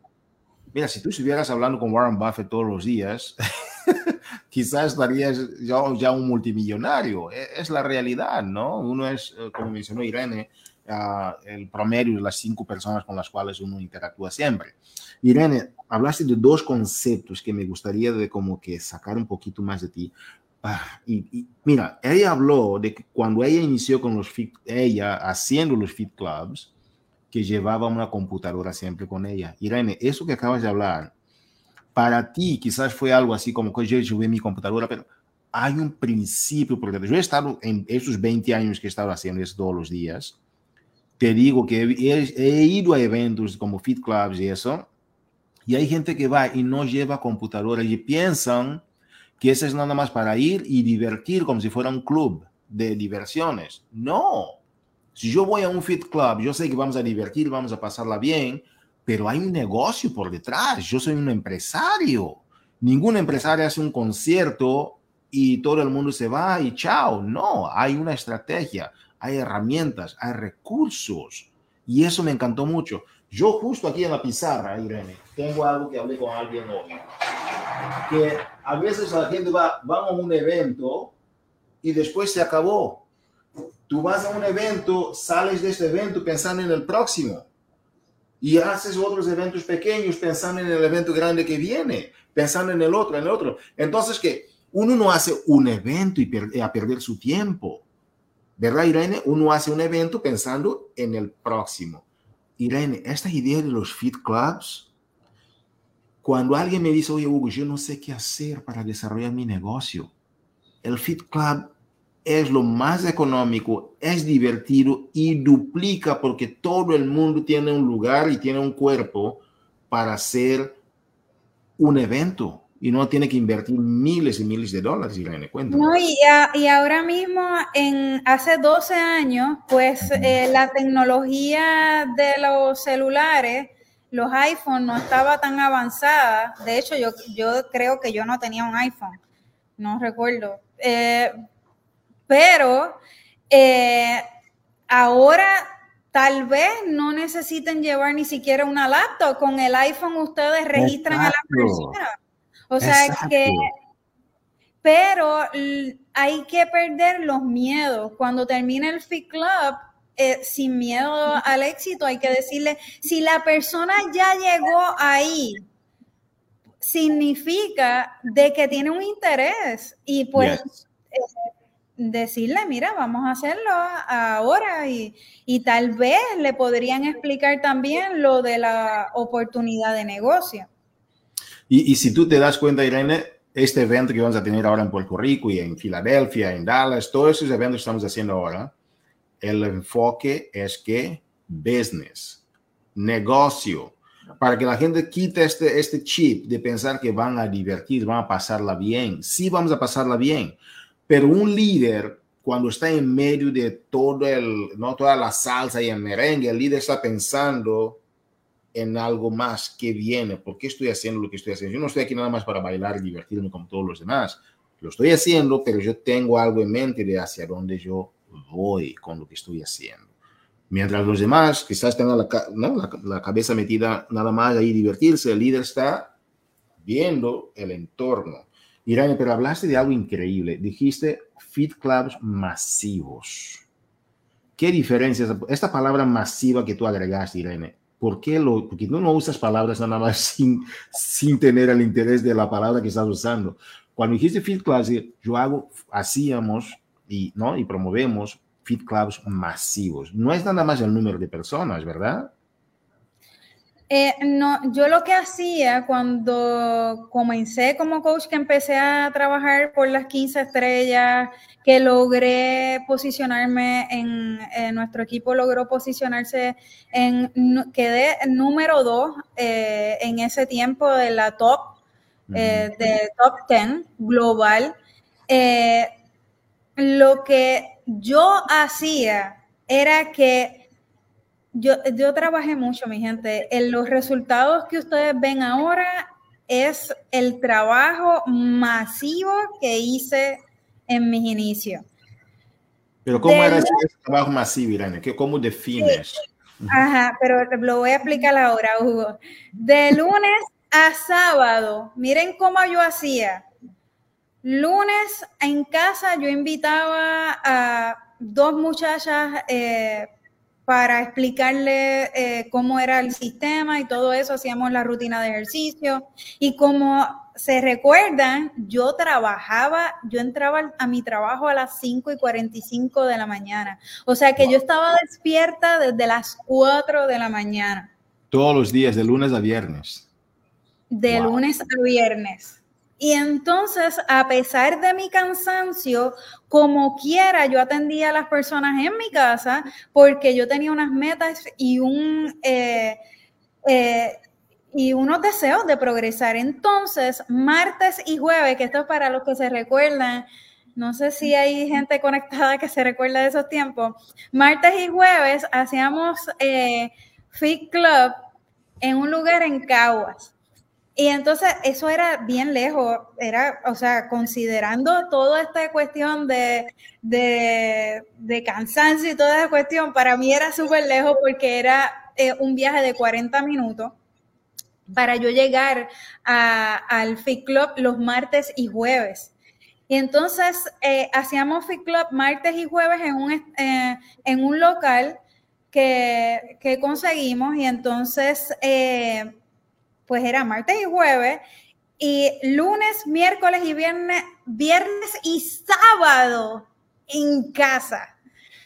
[SPEAKER 1] mira, si tú estuvieras hablando con Warren Buffett todos los días, quizás estarías ya, ya, un multimillonario. E, es la realidad, ¿no? Uno es, eh, como mencionó Irene, uh, el promedio de las cinco personas con las cuales uno interactúa siempre. Irene, hablaste de dos conceptos que me gustaría de como que sacar un poquito más de ti. Ah, y, mira, ella habló de que cuando ella inició con los fit, ella haciendo los fit clubs, que llevaba una computadora siempre con ella. Irene, eso que acabas de hablar, para ti quizás fue algo así como que yo llevé mi computadora, pero hay un principio, porque yo he estado en esos 20 años que he estado haciendo eso todos los días, te digo que he, he, ido a eventos como Fit Clubs y eso, y hay gente que va y no lleva computadora y piensan que eso es nada más para ir y divertir como si fuera un club de diversiones. No, si yo voy a un Fit Club, yo sé que vamos a divertir, vamos a pasarla bien, pero hay un negocio por detrás. Yo soy un empresario. Ningún empresario hace un concierto y todo el mundo se va y chao. No, hay una estrategia, hay herramientas, hay recursos. Y eso me encantó mucho. Yo justo aquí en la pizarra, Irene, tengo algo que hablé con alguien hoy. Que a veces la gente va, a un evento y después se acabó. Tú vas a un evento, sales de este evento pensando en el próximo y haces otros eventos pequeños pensando en el evento grande que viene, pensando en el otro, en el otro. Entonces, que uno no hace un evento y a perder su tiempo. ¿Verdad, Irene? Uno hace un evento pensando en el próximo. Irene, esta idea de los fit clubs, cuando alguien me dice, oye, Hugo, yo no sé qué hacer para desarrollar mi negocio, el fit club es lo más económico, es divertido y duplica porque todo el mundo tiene un lugar y tiene un cuerpo para hacer un evento y no tiene que invertir miles y miles de dólares, Irene, cuéntame.
[SPEAKER 3] No, y, y, ahora mismo, en, hace 12 años, pues eh, la tecnología de los celulares, los iPhones no estaba tan avanzada. De hecho, yo, yo creo que yo no tenía un iPhone, no recuerdo. Eh, pero eh, ahora tal vez no necesiten llevar ni siquiera una laptop. Con el iPhone ustedes registran a la persona. O sea que, pero hay que perder los miedos. Cuando termine el Fit Club, eh, sin miedo al éxito, hay que decirle, si la persona ya llegó ahí, significa de que tiene un interés y pues decirle, mira, vamos a hacerlo ahora y, y, tal vez le podrían explicar también lo de la oportunidad de negocio.
[SPEAKER 1] Y, y, si tú te das cuenta, Irene, este evento que vamos a tener ahora en Puerto Rico y en Filadelfia, en Dallas, todos esos eventos que estamos haciendo ahora, el enfoque es que business, negocio, para que la gente quite este, este chip de pensar que van a divertir, van a pasarla bien. Sí, vamos a pasarla bien pero un líder, cuando está en medio de todo el, ¿no? toda la salsa y el merengue, el líder está pensando en algo más que viene. ¿Por qué estoy haciendo lo que estoy haciendo? Yo no estoy aquí nada más para bailar y divertirme como todos los demás. Lo estoy haciendo, pero yo tengo algo en mente de hacia dónde yo voy con lo que estoy haciendo. Mientras los demás quizás tengan la, la, cabeza metida nada más ahí divertirse, el líder está viendo el entorno Irene, pero hablaste de algo increíble. Dijiste fit clubs masivos. ¿Qué diferencia esta palabra masiva que tú agregaste, Irene? ¿Por qué lo, porque tú no usas palabras nada más sin, sin tener el interés de la palabra que estás usando? Cuando dijiste fit clubs, yo hago, hacíamos y, ¿no? y promovemos fit clubs masivos. No es nada más el número de personas, ¿verdad?
[SPEAKER 3] Eh, no, yo lo que hacía cuando comencé como coach, que empecé a trabajar por las 15 estrellas, que logré posicionarme en, nuestro equipo logró posicionarse en, quedé número dos eh, en ese tiempo de la top, eh, de top 10 global. lo que yo hacía era que yo, yo trabajé mucho, mi gente. En los resultados que ustedes ven ahora es el trabajo masivo que hice en mis inicios.
[SPEAKER 1] Pero ¿cómo era ese trabajo masivo, Irene? ¿Cómo defines?
[SPEAKER 3] Ajá, pero lo voy a explicar ahora, Hugo. De lunes a sábado, miren cómo yo hacía. Lunes en casa yo invitaba a dos muchachas eh, para explicarle eh, cómo era el sistema y todo eso, hacíamos la rutina de ejercicio y como se recuerdan, yo trabajaba, yo entraba a mi trabajo a las 5 y 45 de la mañana, o sea que yo estaba despierta desde las 4 de la mañana.
[SPEAKER 1] Todos los días, de lunes a viernes.
[SPEAKER 3] De lunes a viernes. Y entonces, a pesar de mi cansancio, como quiera, yo atendía a las personas en mi casa porque yo tenía unas metas y un... Eh, eh, y unos deseos de progresar. Entonces, martes y jueves, que esto es para los que se recuerdan, no sé si hay gente conectada que se recuerda de esos tiempos, martes y jueves hacíamos eh, Fit Club en un lugar en Caguas. Y entonces eso era bien lejos, era, o sea, considerando toda esta cuestión de, de, cansancio y toda esa cuestión, para mí era súper lejos porque era eh, un viaje de 40 minutos para yo llegar al Fit Club los martes y jueves. Y entonces eh, hacíamos Fit Club martes y jueves en un, eh, en un local que, que, conseguimos y entonces pues era martes y jueves, y lunes, miércoles y viernes, viernes y sábado en casa.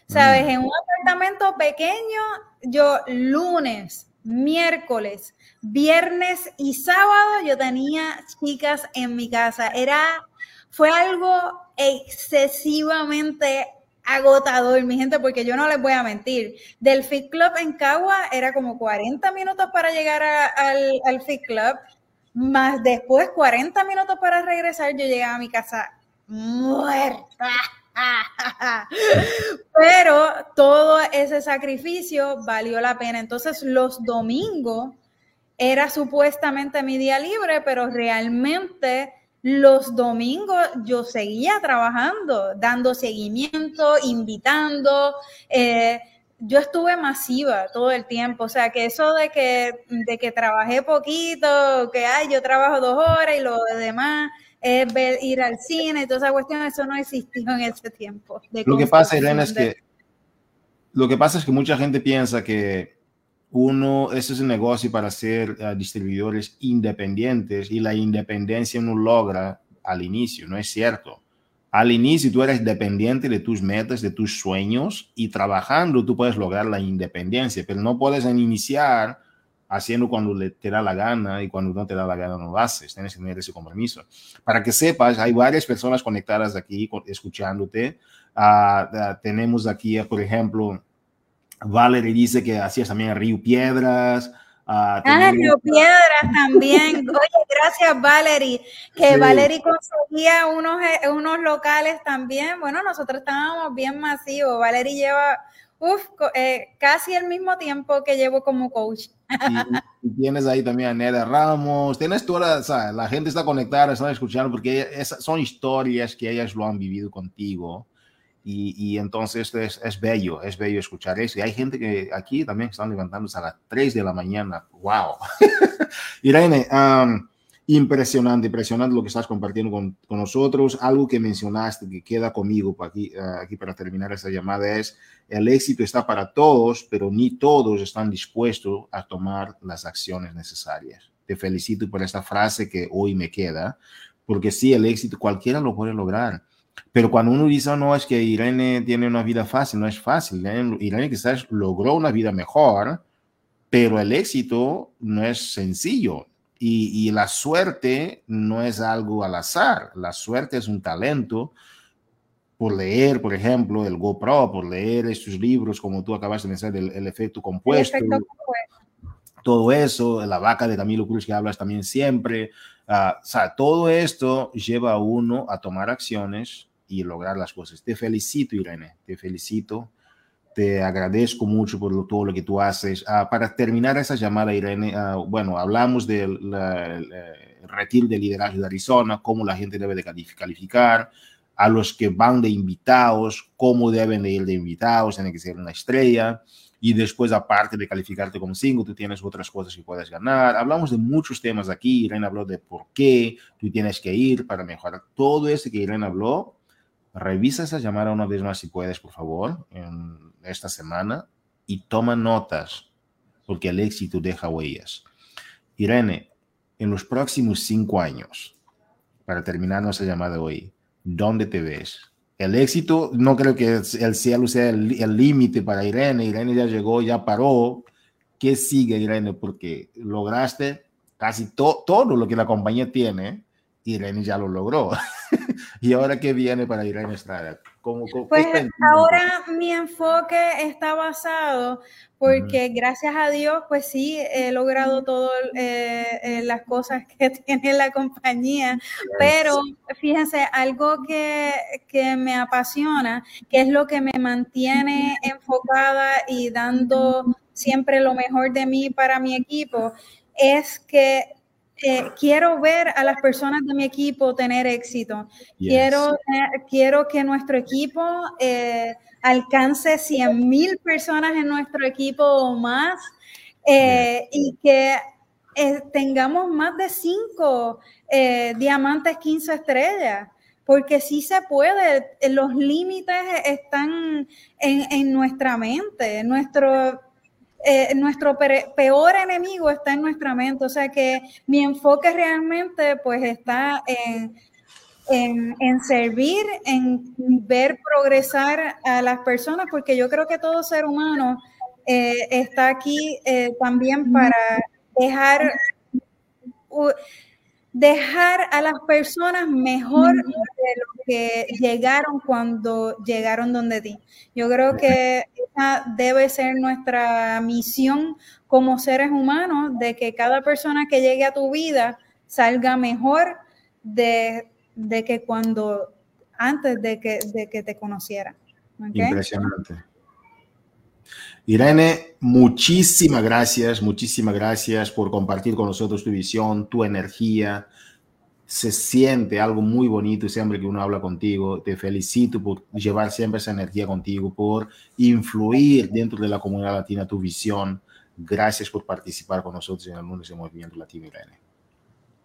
[SPEAKER 3] ¿Sabes? Mm. En un apartamento pequeño, yo lunes, miércoles, viernes y sábado yo tenía chicas en mi casa. Era, fue algo excesivamente agotador, mi gente, porque yo no les voy a mentir. Del Fit Club en Cagua era como 40 minutos para llegar al, al Fit Club, más después 40 minutos para regresar. Yo llegaba a mi casa muerta. Pero todo ese sacrificio valió la pena. Entonces los domingos era supuestamente mi día libre, pero realmente los domingos yo seguía trabajando, dando seguimiento, invitando. Eh, yo estuve masiva todo el tiempo, o sea que eso de que, de que trabajé poquito, que ay, yo trabajo dos horas y lo demás es ver, ir al cine y toda esa cuestión, eso no existió en ese tiempo.
[SPEAKER 1] Lo que pasa, Irene, es que lo que pasa es que mucha gente piensa que uno, ese es un negocio para ser eh, distribuidores independientes y la independencia uno logra al inicio, no es cierto. Al inicio tú eres dependiente de tus metas, de tus sueños y trabajando tú puedes lograr la independencia, pero no puedes iniciar haciendo cuando te da la gana y cuando no te da la gana no lo haces, tienes que tener ese compromiso. Para que sepas, hay varias personas conectadas aquí escuchándote. Ah, ah, tenemos aquí, por ejemplo, Valerie dice que hacías también Río Piedras.
[SPEAKER 3] ah, Río Piedras también. Oye, gracias Valerie. Que Valerie conseguía unos, eh, unos locales también. Bueno, nosotros estábamos bien masivos. Valerie lleva uf, eh, casi el mismo tiempo que llevo como coach.
[SPEAKER 1] Y, tienes ahí también a Neda Ramos. Tienes toda, o la gente está conectada, están escuchando porque son historias que ellas lo han vivido contigo. Y, entonces es, es, bello, es bello escuchar eso. Y hay gente que aquí también están levantándose a las 3 de la mañana. ¡Wow! Irene, impresionante, impresionante lo que estás compartiendo con, con, nosotros. Algo que mencionaste que queda conmigo para aquí, ah, aquí para terminar esta llamada es, el éxito está para todos, pero ni todos están dispuestos a tomar las acciones necesarias. Te felicito por esta frase que hoy me queda, porque sí, el éxito cualquiera lo puede lograr pero cuando uno dice, no, es que Irene tiene una vida fácil, no es fácil. Irene quizás logró una vida mejor, pero el éxito no es sencillo. Y, y, la suerte no es algo al azar. La suerte es un talento por leer, por ejemplo, el GoPro, por leer estos libros, como tú acabas de mencionar, el, efecto compuesto. El efecto compuesto. Todo eso, la vaca de Camilo Cruz que hablas también siempre, Ah, o todo esto lleva a uno a tomar acciones y lograr las cosas. Te felicito, Irene, te felicito. te agradezco mucho por todo lo que tú haces. Ah, para terminar esa llamada, Irene, ah, bueno, hablamos del retiro de liderazgo de Arizona, cómo la gente debe de calificar, a los que van de invitados, cómo deben de ir de invitados, tiene que ser una estrella. Y después, aparte de calificarte como cinco, tú tienes otras cosas que puedes ganar. Hablamos de muchos temas aquí. Irene habló de por qué tú tienes que ir para mejorar. Todo eso que Irene habló, revisa esa llamada una vez más si puedes, por favor, en esta semana y toma notas, porque el éxito deja huellas. Irene, en los próximos cinco años, para terminar nuestra llamada hoy, ¿dónde te ves? El éxito, no creo que el cielo sea el límite para Irene. Irene ya llegó, ya paró. ¿Qué sigue, Irene? Porque lograste casi todo lo que la compañía tiene. Irene ya lo logró. ¿Y ahora qué viene para Irene Estrada?
[SPEAKER 3] Pues ahora mi enfoque está basado porque gracias a Dios, pues sí, he logrado todas eh, eh, las cosas que tiene la compañía, pero fíjense, algo que, que, me apasiona, que es lo que me mantiene enfocada y dando siempre lo mejor de mí para mi equipo, es que eh, quiero ver a las personas de mi equipo tener éxito. Quiero, quiero que nuestro equipo eh, alcance 100 mil personas en nuestro equipo o más eh, y que tengamos más de 5 diamantes 15 estrellas. Porque sí se puede, los límites están en, en nuestra mente, nuestro, eh, nuestro peor enemigo está en nuestra mente, o sea que mi enfoque realmente pues está en, en, servir, en ver progresar a las personas, porque yo creo que todo ser humano eh, está aquí eh, también para dejar dejar a las personas mejor de lo que llegaron cuando llegaron donde ti. Yo creo que esa debe ser nuestra misión como seres humanos, de que cada persona que llegue a tu vida salga mejor de, que cuando antes de que, de que te conociera.
[SPEAKER 1] Impresionante. Irene, muchísimas gracias, muchísimas gracias por compartir con nosotros tu visión, tu energía. Se siente algo muy bonito siempre que uno habla contigo. Te felicito por llevar siempre esa energía contigo, por influir dentro de la comunidad latina tu visión. Gracias por participar con nosotros en el mundo de Movimiento Latino, Irene.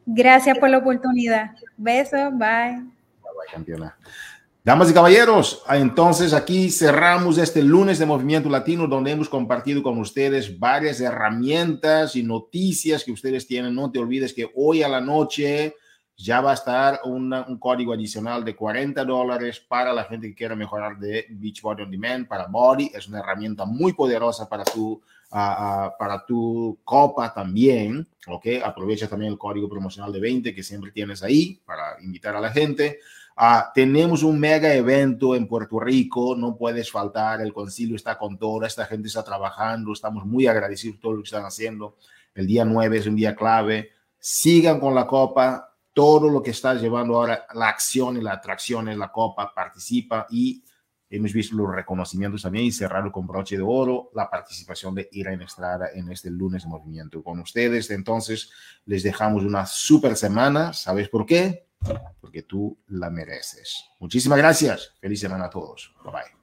[SPEAKER 3] Gracias por la oportunidad. Besos, bye. Bye, bye,
[SPEAKER 1] campeona. Damas y caballeros, entonces aquí cerramos este lunes de Movimiento Latino donde hemos compartido con ustedes varias herramientas y noticias que ustedes tienen. No te olvides que hoy a la noche ya va a estar un código adicional de 40 dólares para la gente que quiera mejorar de Beachbody On Demand para Body. Es una herramienta muy poderosa para tu, para tu copa también. ¿ok? Aprovecha también el código promocional de 20 que siempre tienes ahí para invitar a la gente. Ah, tenemos un mega evento en Puerto Rico, no puedes faltar, el concilio está con toda esta gente está trabajando, estamos muy agradecidos por todo lo que están haciendo. El día 9 es un día clave. Sigan con la copa, todo lo que está llevando ahora, la acción y la atracción en la copa, participa y hemos visto los reconocimientos también y cerrarlo con broche de oro, la participación de Irene Estrada en este lunes de movimiento con ustedes. Entonces, les dejamos una super semana. ¿Sabes por qué? Porque tú la mereces. Muchísimas gracias. Feliz semana a todos. Bye bye.